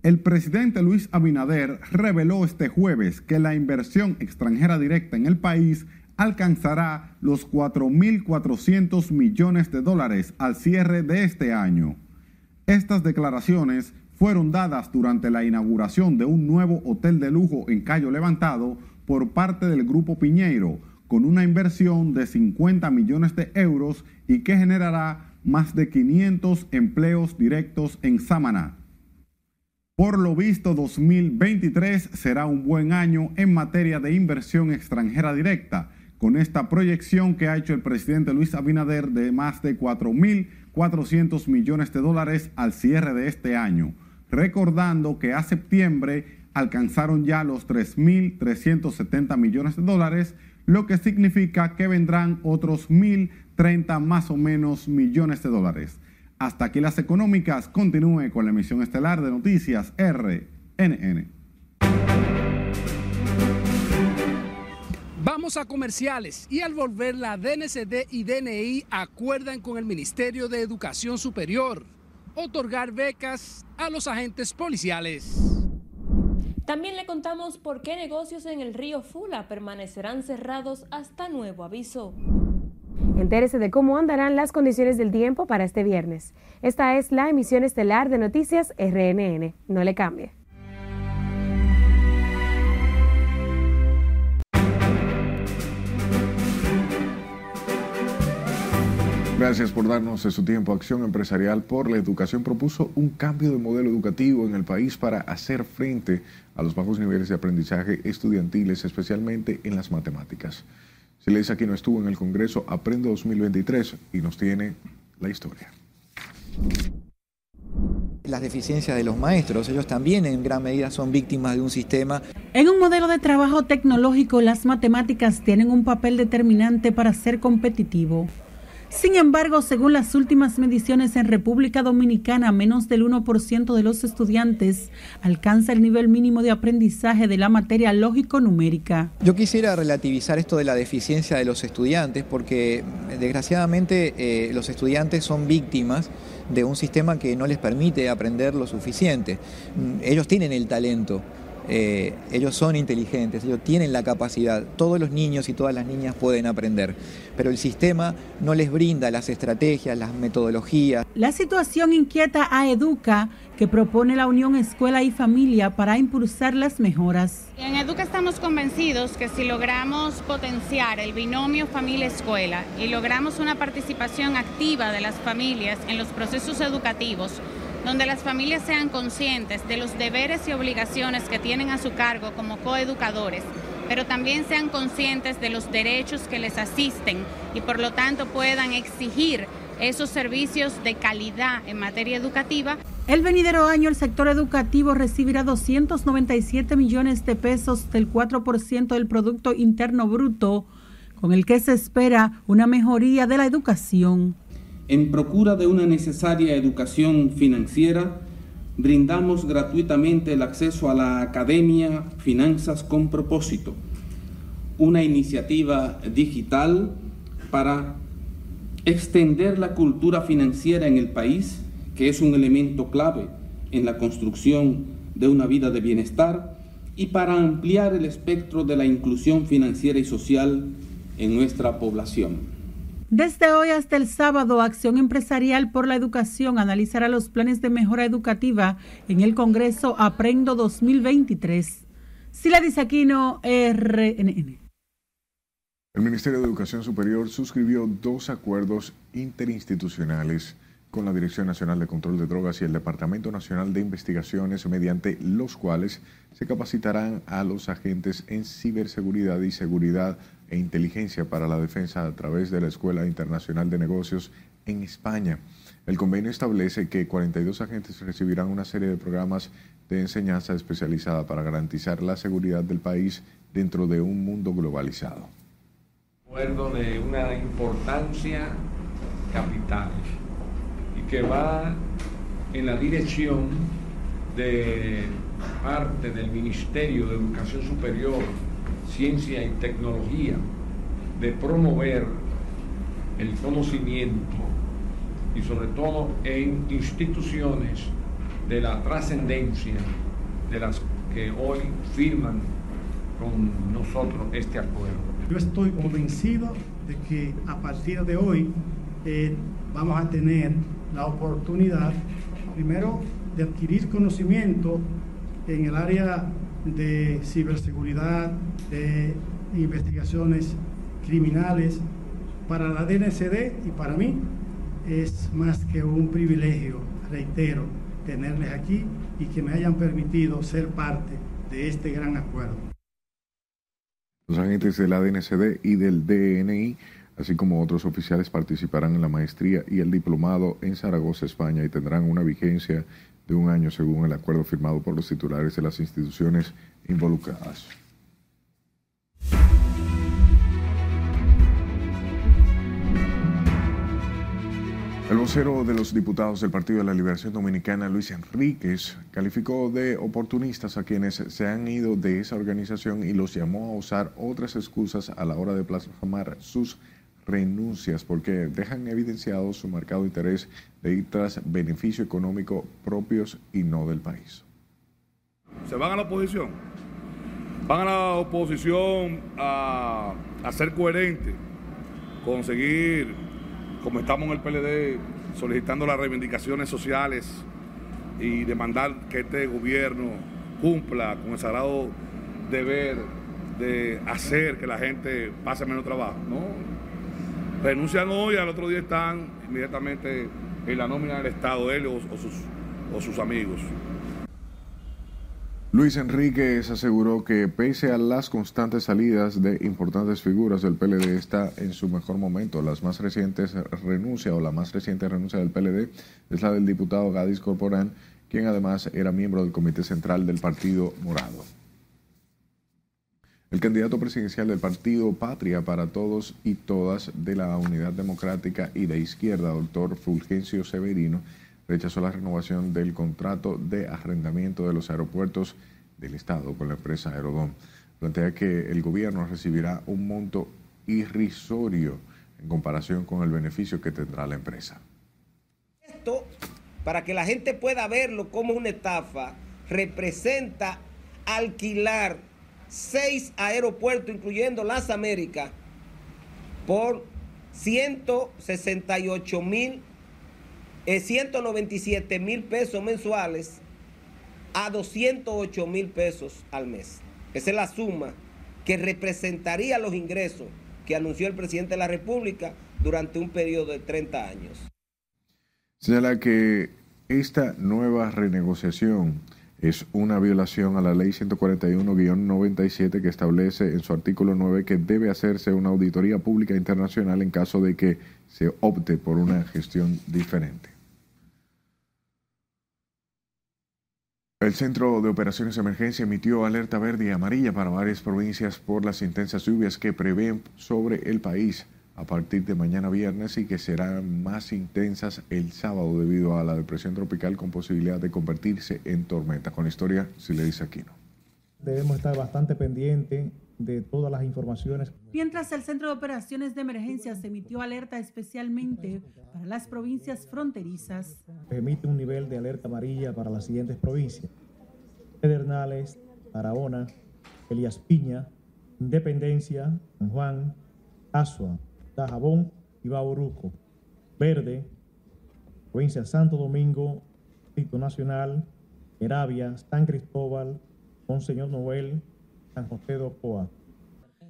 El presidente Luis Abinader reveló este jueves que la inversión extranjera directa en el país alcanzará los 4.400 millones de dólares al cierre de este año. Estas declaraciones fueron dadas durante la inauguración de un nuevo hotel de lujo en Cayo Levantado por parte del Grupo Piñeiro, con una inversión de 50 millones de euros y que generará más de 500 empleos directos en Samaná. Por lo visto, 2023 será un buen año en materia de inversión extranjera directa, con esta proyección que ha hecho el presidente Luis Abinader de más de 4.400 millones de dólares al cierre de este año recordando que a septiembre alcanzaron ya los 3.370 millones de dólares, lo que significa que vendrán otros 1.030 más o menos millones de dólares. Hasta aquí las económicas. Continúe con la emisión estelar de noticias RNN. Vamos a comerciales y al volver la DNCD y DNI acuerdan con el Ministerio de Educación Superior otorgar becas a los agentes policiales. También le contamos por qué negocios en el río Fula permanecerán cerrados hasta nuevo aviso. Entérese de cómo andarán las condiciones del tiempo para este viernes. Esta es la emisión estelar de Noticias RNN. No le cambie. Gracias por darnos de su tiempo. Acción Empresarial por la Educación propuso un cambio de modelo educativo en el país para hacer frente a los bajos niveles de aprendizaje estudiantiles, especialmente en las matemáticas. aquí no estuvo en el Congreso Aprende 2023 y nos tiene la historia. Las deficiencias de los maestros, ellos también en gran medida son víctimas de un sistema. En un modelo de trabajo tecnológico, las matemáticas tienen un papel determinante para ser competitivo. Sin embargo, según las últimas mediciones en República Dominicana, menos del 1% de los estudiantes alcanza el nivel mínimo de aprendizaje de la materia lógico-numérica. Yo quisiera relativizar esto de la deficiencia de los estudiantes porque desgraciadamente eh, los estudiantes son víctimas de un sistema que no les permite aprender lo suficiente. Mm, ellos tienen el talento, eh, ellos son inteligentes, ellos tienen la capacidad, todos los niños y todas las niñas pueden aprender, pero el sistema no les brinda las estrategias, las metodologías. La situación inquieta a Educa, que propone la unión escuela y familia para impulsar las mejoras. En Educa estamos convencidos que si logramos potenciar el binomio familia-escuela y logramos una participación activa de las familias en los procesos educativos, donde las familias sean conscientes de los deberes y obligaciones que tienen a su cargo como coeducadores, pero también sean conscientes de los derechos que les asisten y por lo tanto puedan exigir esos servicios de calidad en materia educativa. El venidero año el sector educativo recibirá 297 millones de pesos del 4% del Producto Interno Bruto, con el que se espera una mejoría de la educación. En procura de una necesaria educación financiera, brindamos gratuitamente el acceso a la Academia Finanzas con propósito, una iniciativa digital para extender la cultura financiera en el país, que es un elemento clave en la construcción de una vida de bienestar, y para ampliar el espectro de la inclusión financiera y social en nuestra población. Desde hoy hasta el sábado, Acción Empresarial por la Educación analizará los planes de mejora educativa en el Congreso Aprendo 2023. Sila Aquino, RNN. El Ministerio de Educación Superior suscribió dos acuerdos interinstitucionales con la Dirección Nacional de Control de Drogas y el Departamento Nacional de Investigaciones, mediante los cuales se capacitarán a los agentes en ciberseguridad y seguridad e inteligencia para la defensa a través de la Escuela Internacional de Negocios en España. El convenio establece que 42 agentes recibirán una serie de programas de enseñanza especializada para garantizar la seguridad del país dentro de un mundo globalizado. Acuerdo de una importancia capital y que va en la dirección de parte del Ministerio de Educación Superior, Ciencia y Tecnología de promover el conocimiento y sobre todo en instituciones de la trascendencia de las que hoy firman con nosotros este acuerdo. Yo estoy convencido de que a partir de hoy eh, vamos a tener la oportunidad, primero, de adquirir conocimiento en el área de ciberseguridad, de investigaciones criminales. Para la DNCD y para mí es más que un privilegio, reitero, tenerles aquí y que me hayan permitido ser parte de este gran acuerdo. Los agentes de la DNCD y del DNI, así como otros oficiales, participarán en la maestría y el diplomado en Zaragoza, España, y tendrán una vigencia de un año según el acuerdo firmado por los titulares de las instituciones involucradas. El vocero de los diputados del Partido de la Liberación Dominicana, Luis Enríquez, calificó de oportunistas a quienes se han ido de esa organización y los llamó a usar otras excusas a la hora de plasmar sus renuncias porque dejan evidenciado su marcado interés de ir tras beneficio económico propios y no del país. Se van a la oposición, van a la oposición a, a ser coherente, conseguir como estamos en el PLD solicitando las reivindicaciones sociales y demandar que este gobierno cumpla con el sagrado deber de hacer que la gente pase menos trabajo, ¿no? Renuncian hoy, al otro día están inmediatamente en la nómina del Estado, él o, sus, amigos. Luis Enríquez aseguró que pese a las constantes salidas de importantes figuras del PLD está en su mejor momento. Las más recientes renuncia o la más reciente renuncia del PLD es la del diputado Gadis Corporán, quien además era miembro del Comité Central del Partido Morado. El candidato presidencial del partido Patria para Todos y Todas de la Unidad Democrática y de Izquierda, doctor Fulgencio Severino, rechazó la renovación del contrato de arrendamiento de los aeropuertos del Estado con la empresa Aerodón. Plantea que el gobierno recibirá un monto irrisorio en comparación con el beneficio que tendrá la empresa. Esto, para que la gente pueda verlo como una estafa, representa alquilar seis aeropuertos, incluyendo las Américas, por 168 mil 197 mil pesos mensuales a 208 mil pesos al mes. Esa es la suma que representaría los ingresos que anunció el presidente de la República durante un periodo de 30 años. Señala que esta nueva renegociación es una violación a la ley 141-97 que establece en su artículo 9 que debe hacerse una auditoría pública internacional en caso de que se opte por una gestión diferente. El Centro de Operaciones de Emergencia emitió alerta verde y amarilla para varias provincias por las intensas lluvias que prevén sobre el país a partir de mañana viernes y que serán más intensas el sábado debido a la depresión tropical con posibilidad de convertirse en tormenta. Con la historia, si le dice Aquino. Debemos estar bastante pendientes de todas las informaciones. Mientras el Centro de Operaciones de Emergencia se emitió alerta especialmente para las provincias fronterizas. Emite un nivel de alerta amarilla para las siguientes provincias. Pedernales, Barahona, Elías Piña, Independencia, San Juan, Asua, Tajabón y Bauruco. Verde, provincia Santo Domingo, Distrito Nacional, Heravia, San Cristóbal, Monseñor Noel, San José de Ocoa.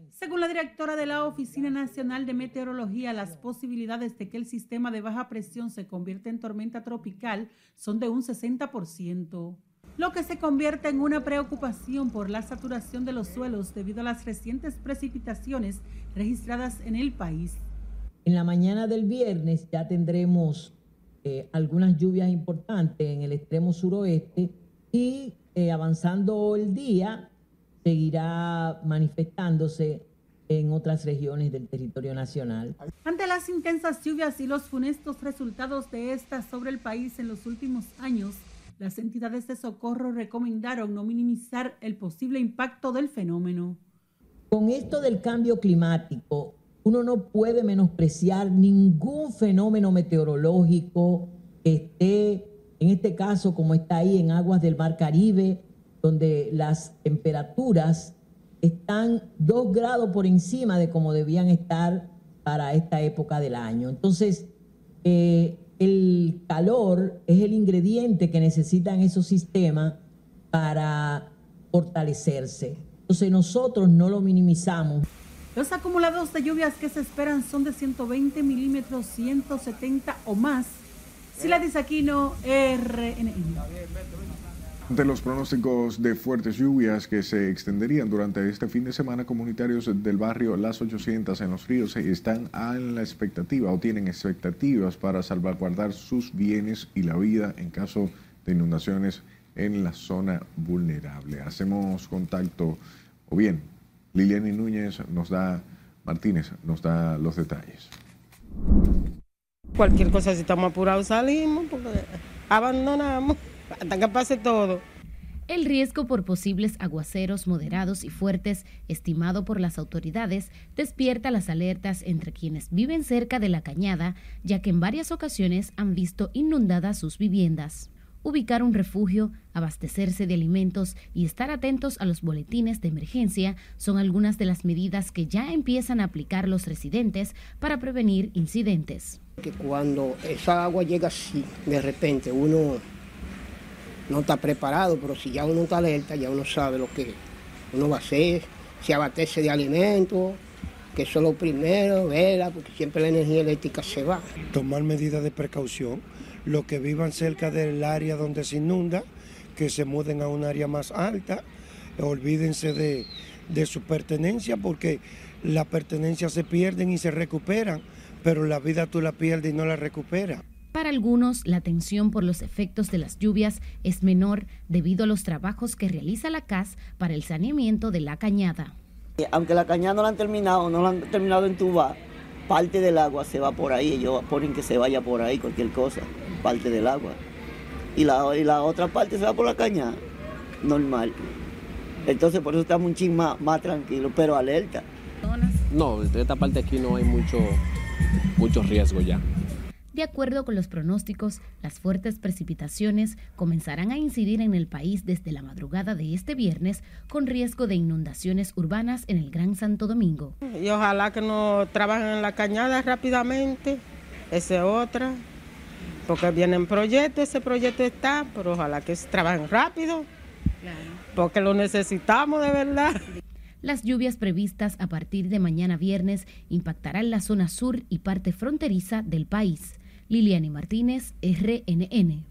Según la directora de la Oficina Nacional de Meteorología, las posibilidades de que el sistema de baja presión se convierta en tormenta tropical son de un 60%, lo que se convierte en una preocupación por la saturación de los suelos debido a las recientes precipitaciones registradas en el país. En la mañana del viernes ya tendremos eh, algunas lluvias importantes en el extremo suroeste y eh, avanzando el día seguirá manifestándose en otras regiones del territorio nacional. Ante las intensas lluvias y los funestos resultados de estas sobre el país en los últimos años, las entidades de socorro recomendaron no minimizar el posible impacto del fenómeno. Con esto del cambio climático, uno no puede menospreciar ningún fenómeno meteorológico que esté, en este caso como está ahí en aguas del Mar Caribe, donde las temperaturas están dos grados por encima de como debían estar para esta época del año. Entonces, eh, el calor es el ingrediente que necesitan esos sistemas para fortalecerse. Entonces nosotros no lo minimizamos. Los acumulados de lluvias que se esperan son de 120 milímetros, 170 o más. Sila Aquino, RNN. De los pronósticos de fuertes lluvias que se extenderían durante este fin de semana, comunitarios del barrio Las 800 en Los Ríos están en la expectativa o tienen expectativas para salvaguardar sus bienes y la vida en caso de inundaciones en la zona vulnerable. Hacemos contacto, o bien, Liliani Núñez nos da, Martínez nos da los detalles. Cualquier cosa, si estamos apurados, salimos, porque abandonamos hasta que pase todo. El riesgo por posibles aguaceros moderados y fuertes, estimado por las autoridades, despierta las alertas entre quienes viven cerca de la cañada, ya que en varias ocasiones han visto inundadas sus viviendas. Ubicar un refugio, abastecerse de alimentos y estar atentos a los boletines de emergencia son algunas de las medidas que ya empiezan a aplicar los residentes para prevenir incidentes. Que cuando esa agua llega así, de repente uno no está preparado, pero si ya uno está alerta, ya uno sabe lo que uno va a hacer, si abastecerse de alimentos, que eso es lo primero, vela, porque siempre la energía eléctrica se va. Tomar medidas de precaución, los que vivan cerca del área donde se inunda, que se muden a un área más alta, olvídense de, de su pertenencia, porque las pertenencias se pierden y se recuperan, pero la vida tú la pierdes y no la recuperas. Para algunos, la tensión por los efectos de las lluvias es menor debido a los trabajos que realiza la CAS para el saneamiento de la cañada. Aunque la cañada no la han terminado, no la han terminado en tuba, parte del agua se va por ahí, ellos ponen que se vaya por ahí cualquier cosa, parte del agua. Y la, y la otra parte se va por la cañada, normal. Entonces por eso estamos un ching más, más tranquilos, pero alerta. No, de esta parte aquí no hay mucho, mucho riesgo ya. De acuerdo con los pronósticos, las fuertes precipitaciones comenzarán a incidir en el país desde la madrugada de este viernes, con riesgo de inundaciones urbanas en el Gran Santo Domingo. Y ojalá que no trabajen en la cañada rápidamente, esa es otra, porque vienen proyectos, ese proyecto está, pero ojalá que trabajen rápido, porque lo necesitamos de verdad. Las lluvias previstas a partir de mañana viernes impactarán la zona sur y parte fronteriza del país. Liliani Martínez, RNN.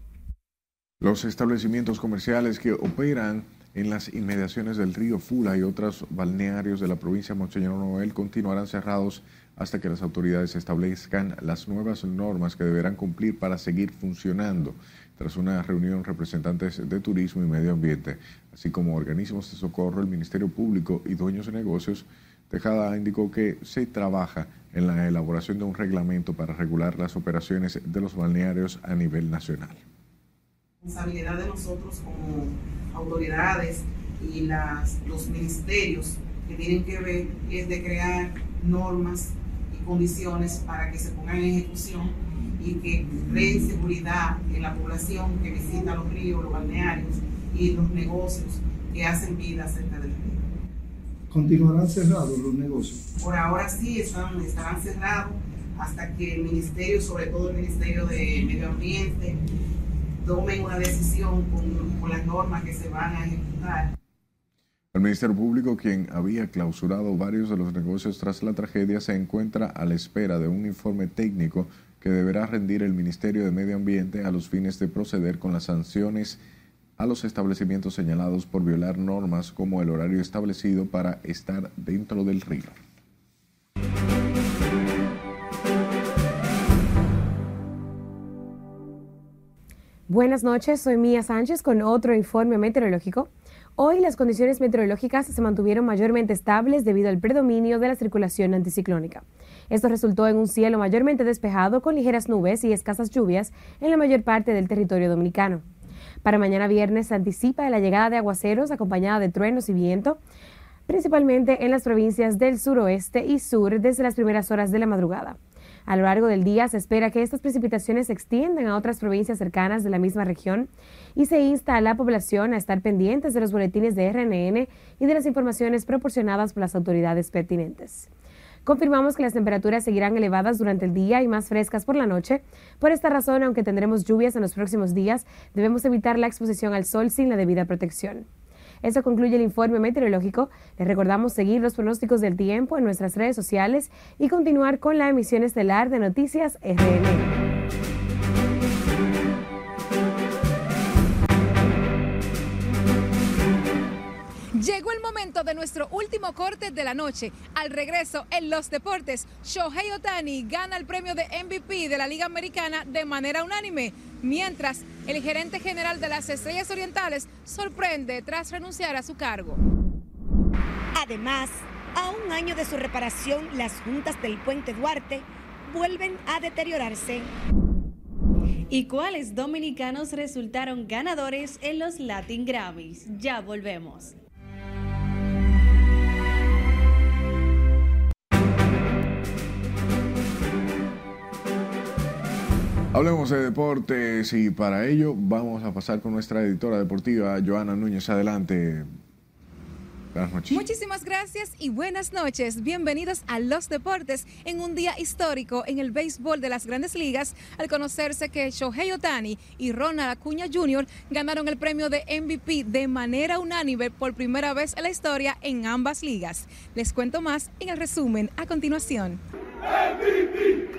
Los establecimientos comerciales que operan en las inmediaciones del río Fula y otros balnearios de la provincia de Monseñor Noel continuarán cerrados hasta que las autoridades establezcan las nuevas normas que deberán cumplir para seguir funcionando. Tras una reunión, representantes de turismo y medio ambiente, así como organismos de socorro, el Ministerio Público y dueños de negocios, Tejada indicó que se trabaja en la elaboración de un reglamento para regular las operaciones de los balnearios a nivel nacional. La responsabilidad de nosotros como autoridades y los ministerios que tienen que ver es de crear normas y condiciones para que se pongan en ejecución y que creen seguridad en la población que visita los ríos, los balnearios y los negocios que hacen vida cerca del río. ¿Continuarán cerrados los negocios? Por ahora sí, están, estarán cerrados hasta que el Ministerio, sobre todo el Ministerio de Medio Ambiente, tome una decisión con, con las normas que se van a ejecutar. El Ministerio Público, quien había clausurado varios de los negocios tras la tragedia, se encuentra a la espera de un informe técnico que deberá rendir el Ministerio de Medio Ambiente a los fines de proceder con las sanciones a los establecimientos señalados por violar normas como el horario establecido para estar dentro del río. Buenas noches, soy Mía Sánchez con otro informe meteorológico. Hoy las condiciones meteorológicas se mantuvieron mayormente estables debido al predominio de la circulación anticiclónica. Esto resultó en un cielo mayormente despejado con ligeras nubes y escasas lluvias en la mayor parte del territorio dominicano. Para mañana viernes se anticipa la llegada de aguaceros acompañada de truenos y viento, principalmente en las provincias del suroeste y sur desde las primeras horas de la madrugada. A lo largo del día se espera que estas precipitaciones se extiendan a otras provincias cercanas de la misma región y se insta a la población a estar pendientes de los boletines de RNN y de las informaciones proporcionadas por las autoridades pertinentes. Confirmamos que las temperaturas seguirán elevadas durante el día y más frescas por la noche. Por esta razón, aunque tendremos lluvias en los próximos días, debemos evitar la exposición al sol sin la debida protección. Eso concluye el informe meteorológico. Les recordamos seguir los pronósticos del tiempo en nuestras redes sociales y continuar con la emisión estelar de Noticias RN. Llegó el momento de nuestro último corte de la noche. Al regreso en los deportes, Shohei Otani gana el premio de MVP de la Liga Americana de manera unánime, mientras el gerente general de las Estrellas Orientales sorprende tras renunciar a su cargo. Además, a un año de su reparación, las juntas del puente Duarte vuelven a deteriorarse. ¿Y cuáles dominicanos resultaron ganadores en los Latin Grammys? Ya volvemos. Hablemos de deportes y para ello vamos a pasar con nuestra editora deportiva, Joana Núñez. Adelante. Buenas noches. Muchísimas gracias y buenas noches. Bienvenidos a Los Deportes en un día histórico en el béisbol de las grandes ligas al conocerse que Shohei Otani y Ronald Acuña Jr. ganaron el premio de MVP de manera unánime por primera vez en la historia en ambas ligas. Les cuento más en el resumen a continuación. MVP,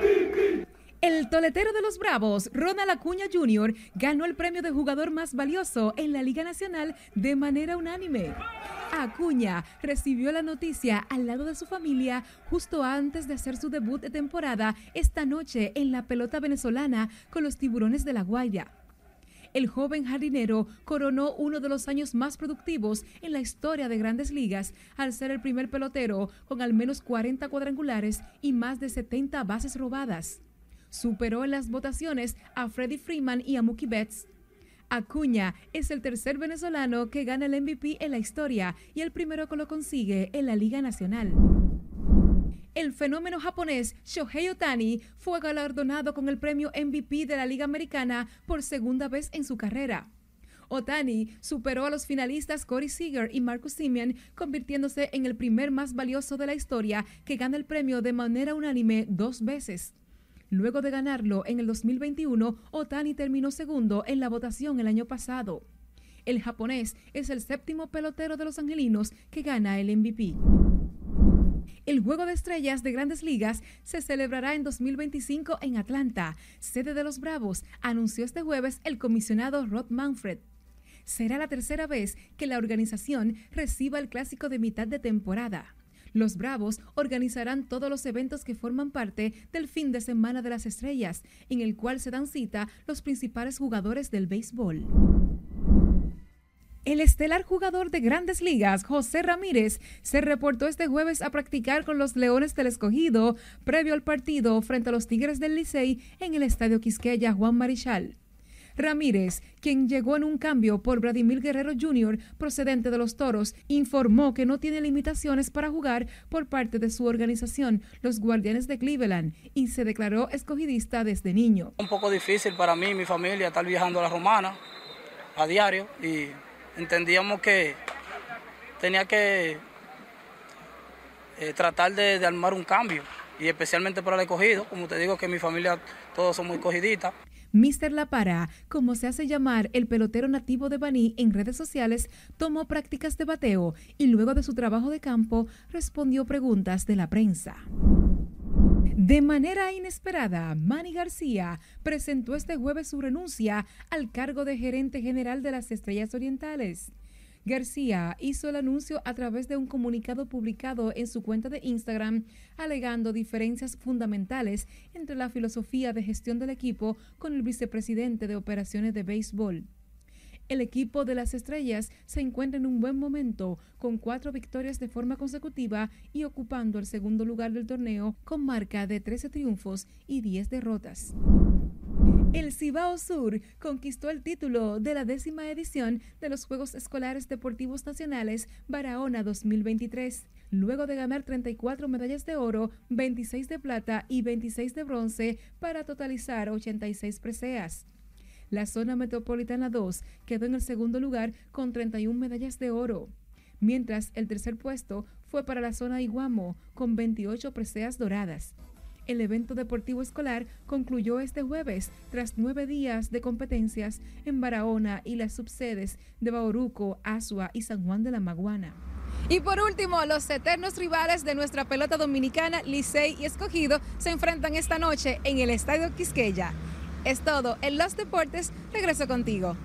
MVP. El toletero de los Bravos, Ronald Acuña Jr., ganó el premio de jugador más valioso en la Liga Nacional de manera unánime. Acuña recibió la noticia al lado de su familia justo antes de hacer su debut de temporada esta noche en la pelota venezolana con los tiburones de la Guaira. El joven jardinero coronó uno de los años más productivos en la historia de grandes ligas al ser el primer pelotero con al menos 40 cuadrangulares y más de 70 bases robadas superó en las votaciones a Freddie Freeman y a Mookie Betts. Acuña es el tercer venezolano que gana el MVP en la historia y el primero que lo consigue en la Liga Nacional. El fenómeno japonés Shohei Otani fue galardonado con el premio MVP de la Liga Americana por segunda vez en su carrera. Otani superó a los finalistas Corey Seager y Marcus Simeon, convirtiéndose en el primer más valioso de la historia que gana el premio de manera unánime dos veces. Luego de ganarlo en el 2021, Otani terminó segundo en la votación el año pasado. El japonés es el séptimo pelotero de los angelinos que gana el MVP. El Juego de Estrellas de Grandes Ligas se celebrará en 2025 en Atlanta, sede de los Bravos, anunció este jueves el comisionado Rod Manfred. Será la tercera vez que la organización reciba el clásico de mitad de temporada. Los Bravos organizarán todos los eventos que forman parte del fin de semana de las estrellas, en el cual se dan cita los principales jugadores del béisbol. El estelar jugador de grandes ligas, José Ramírez, se reportó este jueves a practicar con los Leones del Escogido previo al partido frente a los Tigres del Licey en el Estadio Quisqueya Juan Marichal. Ramírez, quien llegó en un cambio por Vladimir Guerrero Jr., procedente de los Toros, informó que no tiene limitaciones para jugar por parte de su organización, los Guardianes de Cleveland, y se declaró escogidista desde niño. Un poco difícil para mí y mi familia estar viajando a la Romana a diario y entendíamos que tenía que eh, tratar de, armar un cambio y especialmente para el escogido, como te digo que mi familia todos somos escogiditas. Mr. La Para, como se hace llamar el pelotero nativo de Baní en redes sociales, tomó prácticas de bateo y luego de su trabajo de campo respondió preguntas de la prensa. De manera inesperada, Manny García presentó este jueves su renuncia al cargo de gerente general de las Estrellas Orientales. García hizo el anuncio a través de un comunicado publicado en su cuenta de Instagram, alegando diferencias fundamentales entre la filosofía de gestión del equipo con el vicepresidente de operaciones de béisbol. El equipo de las estrellas se encuentra en un buen momento, con cuatro victorias de forma consecutiva y ocupando el segundo lugar del torneo con marca de 13 triunfos y 10 derrotas. El Cibao Sur conquistó el título de la décima edición de los Juegos Escolares Deportivos Nacionales Barahona 2023, luego de ganar 34 medallas de oro, 26 de plata y 26 de bronce para totalizar 86 preseas. La zona metropolitana 2 quedó en el segundo lugar con 31 medallas de oro, mientras el tercer puesto fue para la zona Iguamo con 28 preseas doradas. El evento deportivo escolar concluyó este jueves tras nueve días de competencias en Barahona y las subsedes de Bauruco, Asua y San Juan de la Maguana. Y por último, los eternos rivales de nuestra pelota dominicana, Licey y Escogido, se enfrentan esta noche en el Estadio Quisqueya. Es todo. En los deportes, regreso contigo.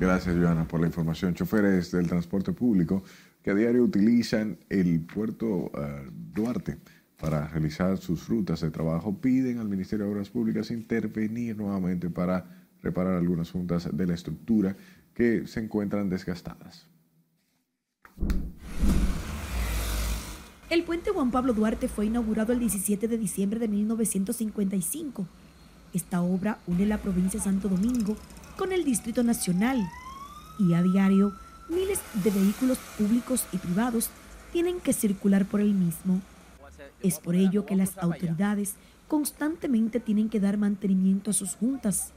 Gracias, Joana, por la información. Choferes del transporte público que a diario utilizan el puerto uh, Duarte para realizar sus rutas de trabajo piden al Ministerio de Obras Públicas intervenir nuevamente para reparar algunas juntas de la estructura que se encuentran desgastadas. El puente Juan Pablo Duarte fue inaugurado el 17 de diciembre de 1955. Esta obra une la provincia de Santo Domingo con el Distrito Nacional y a diario miles de vehículos públicos y privados tienen que circular por el mismo. Es por ello que las autoridades constantemente tienen que dar mantenimiento a sus juntas.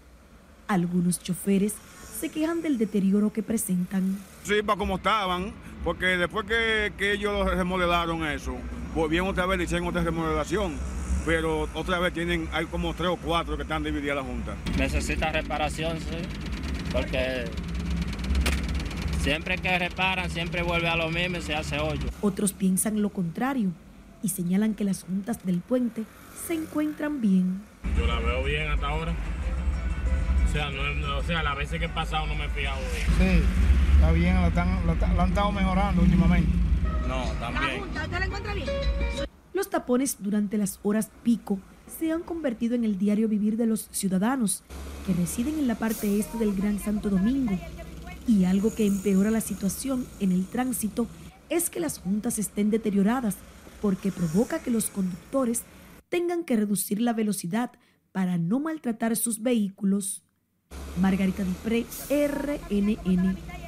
Algunos choferes se quejan del deterioro que presentan. Sí, para como estaban, porque después que, que ellos remodelaron eso, volvieron otra vez, hicieron otra remodelación, pero otra vez tienen, hay como tres o cuatro que están divididas la junta. Necesita reparación, sí, porque siempre que reparan, siempre vuelve a lo mismo y se hace hoyo. Otros piensan lo contrario y señalan que las juntas del puente se encuentran bien. Yo la veo bien hasta ahora. O sea, no, o sea las veces que he pasado no me he fijado bien. Sí, está bien, lo, están, lo, lo han estado mejorando últimamente. No, también. ¿Usted la encuentra bien? Los tapones durante las horas pico se han convertido en el diario vivir de los ciudadanos que residen en la parte este del Gran Santo Domingo. Y algo que empeora la situación en el tránsito es que las juntas estén deterioradas porque provoca que los conductores tengan que reducir la velocidad para no maltratar sus vehículos. Margarita Dupré, RNN.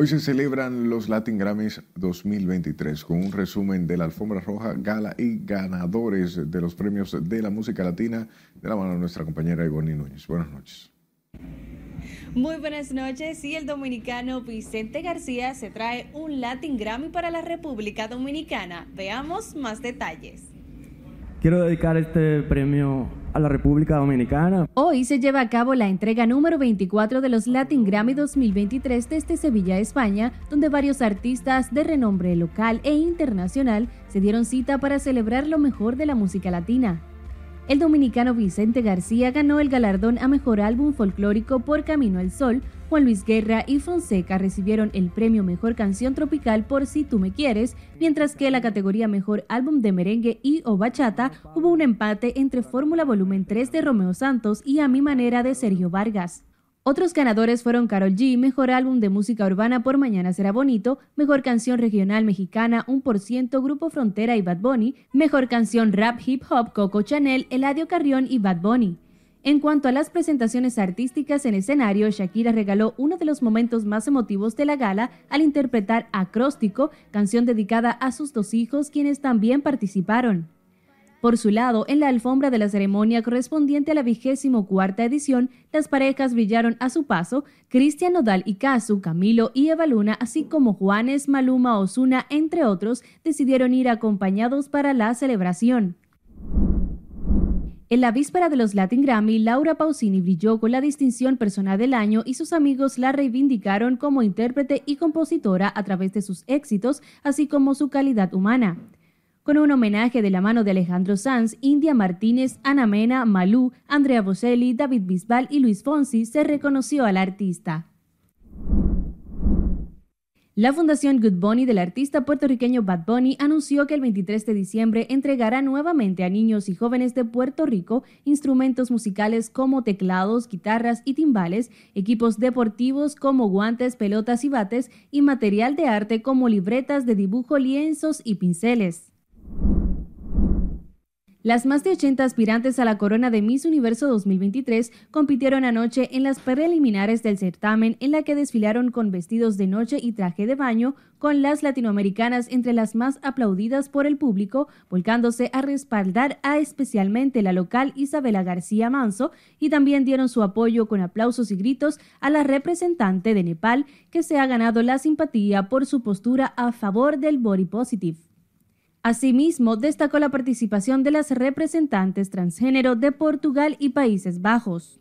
Hoy se celebran los Latin Grammys 2023 con un resumen de la alfombra roja, gala y ganadores de los premios de la música latina de la mano de nuestra compañera Ivonne Núñez. Buenas noches. Muy buenas noches. Y el dominicano Vicente García se trae un Latin Grammy para la República Dominicana. Veamos más detalles. Quiero dedicar este premio a la República Dominicana. Hoy se lleva a cabo la entrega número 24 de los Latin Grammy 2023 desde Sevilla, España, donde varios artistas de renombre local e internacional se dieron cita para celebrar lo mejor de la música latina. El dominicano Vicente García ganó el galardón a Mejor Álbum Folclórico por Camino al Sol. Juan Luis Guerra y Fonseca recibieron el premio Mejor Canción Tropical por Si Tú Me Quieres, mientras que la categoría Mejor Álbum de Merengue y o Bachata hubo un empate entre Fórmula Volumen 3 de Romeo Santos y A Mi Manera de Sergio Vargas. Otros ganadores fueron Carol G, Mejor Álbum de Música Urbana por Mañana Será Bonito, Mejor Canción Regional Mexicana 1%, Grupo Frontera y Bad Bunny, Mejor Canción Rap Hip Hop Coco Chanel, Eladio Carrión y Bad Bunny. En cuanto a las presentaciones artísticas en escenario, Shakira regaló uno de los momentos más emotivos de la gala al interpretar Acróstico, canción dedicada a sus dos hijos quienes también participaron. Por su lado, en la alfombra de la ceremonia correspondiente a la vigésimo cuarta edición, las parejas brillaron a su paso, Cristian Nodal y Casu, Camilo y Eva Luna, así como Juanes, Maluma, Osuna, entre otros, decidieron ir acompañados para la celebración. En la víspera de los Latin Grammy, Laura Pausini brilló con la distinción personal del año y sus amigos la reivindicaron como intérprete y compositora a través de sus éxitos, así como su calidad humana con un homenaje de la mano de Alejandro Sanz, India Martínez, Ana Mena, Malú, Andrea Bocelli, David Bisbal y Luis Fonsi se reconoció al artista. La Fundación Good Bunny del artista puertorriqueño Bad Bunny anunció que el 23 de diciembre entregará nuevamente a niños y jóvenes de Puerto Rico instrumentos musicales como teclados, guitarras y timbales, equipos deportivos como guantes, pelotas y bates y material de arte como libretas de dibujo, lienzos y pinceles. Las más de 80 aspirantes a la corona de Miss Universo 2023 compitieron anoche en las preliminares del certamen en la que desfilaron con vestidos de noche y traje de baño, con las latinoamericanas entre las más aplaudidas por el público, volcándose a respaldar a especialmente la local Isabela García Manso y también dieron su apoyo con aplausos y gritos a la representante de Nepal que se ha ganado la simpatía por su postura a favor del body positive. Asimismo, destacó la participación de las representantes transgénero de Portugal y Países Bajos.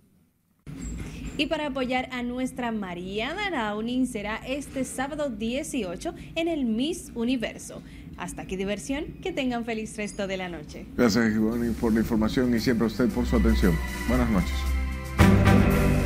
Y para apoyar a nuestra Mariana Raunin será este sábado 18 en el Miss Universo. Hasta aquí diversión, que tengan feliz resto de la noche. Gracias, por la información y siempre a usted por su atención. Buenas noches.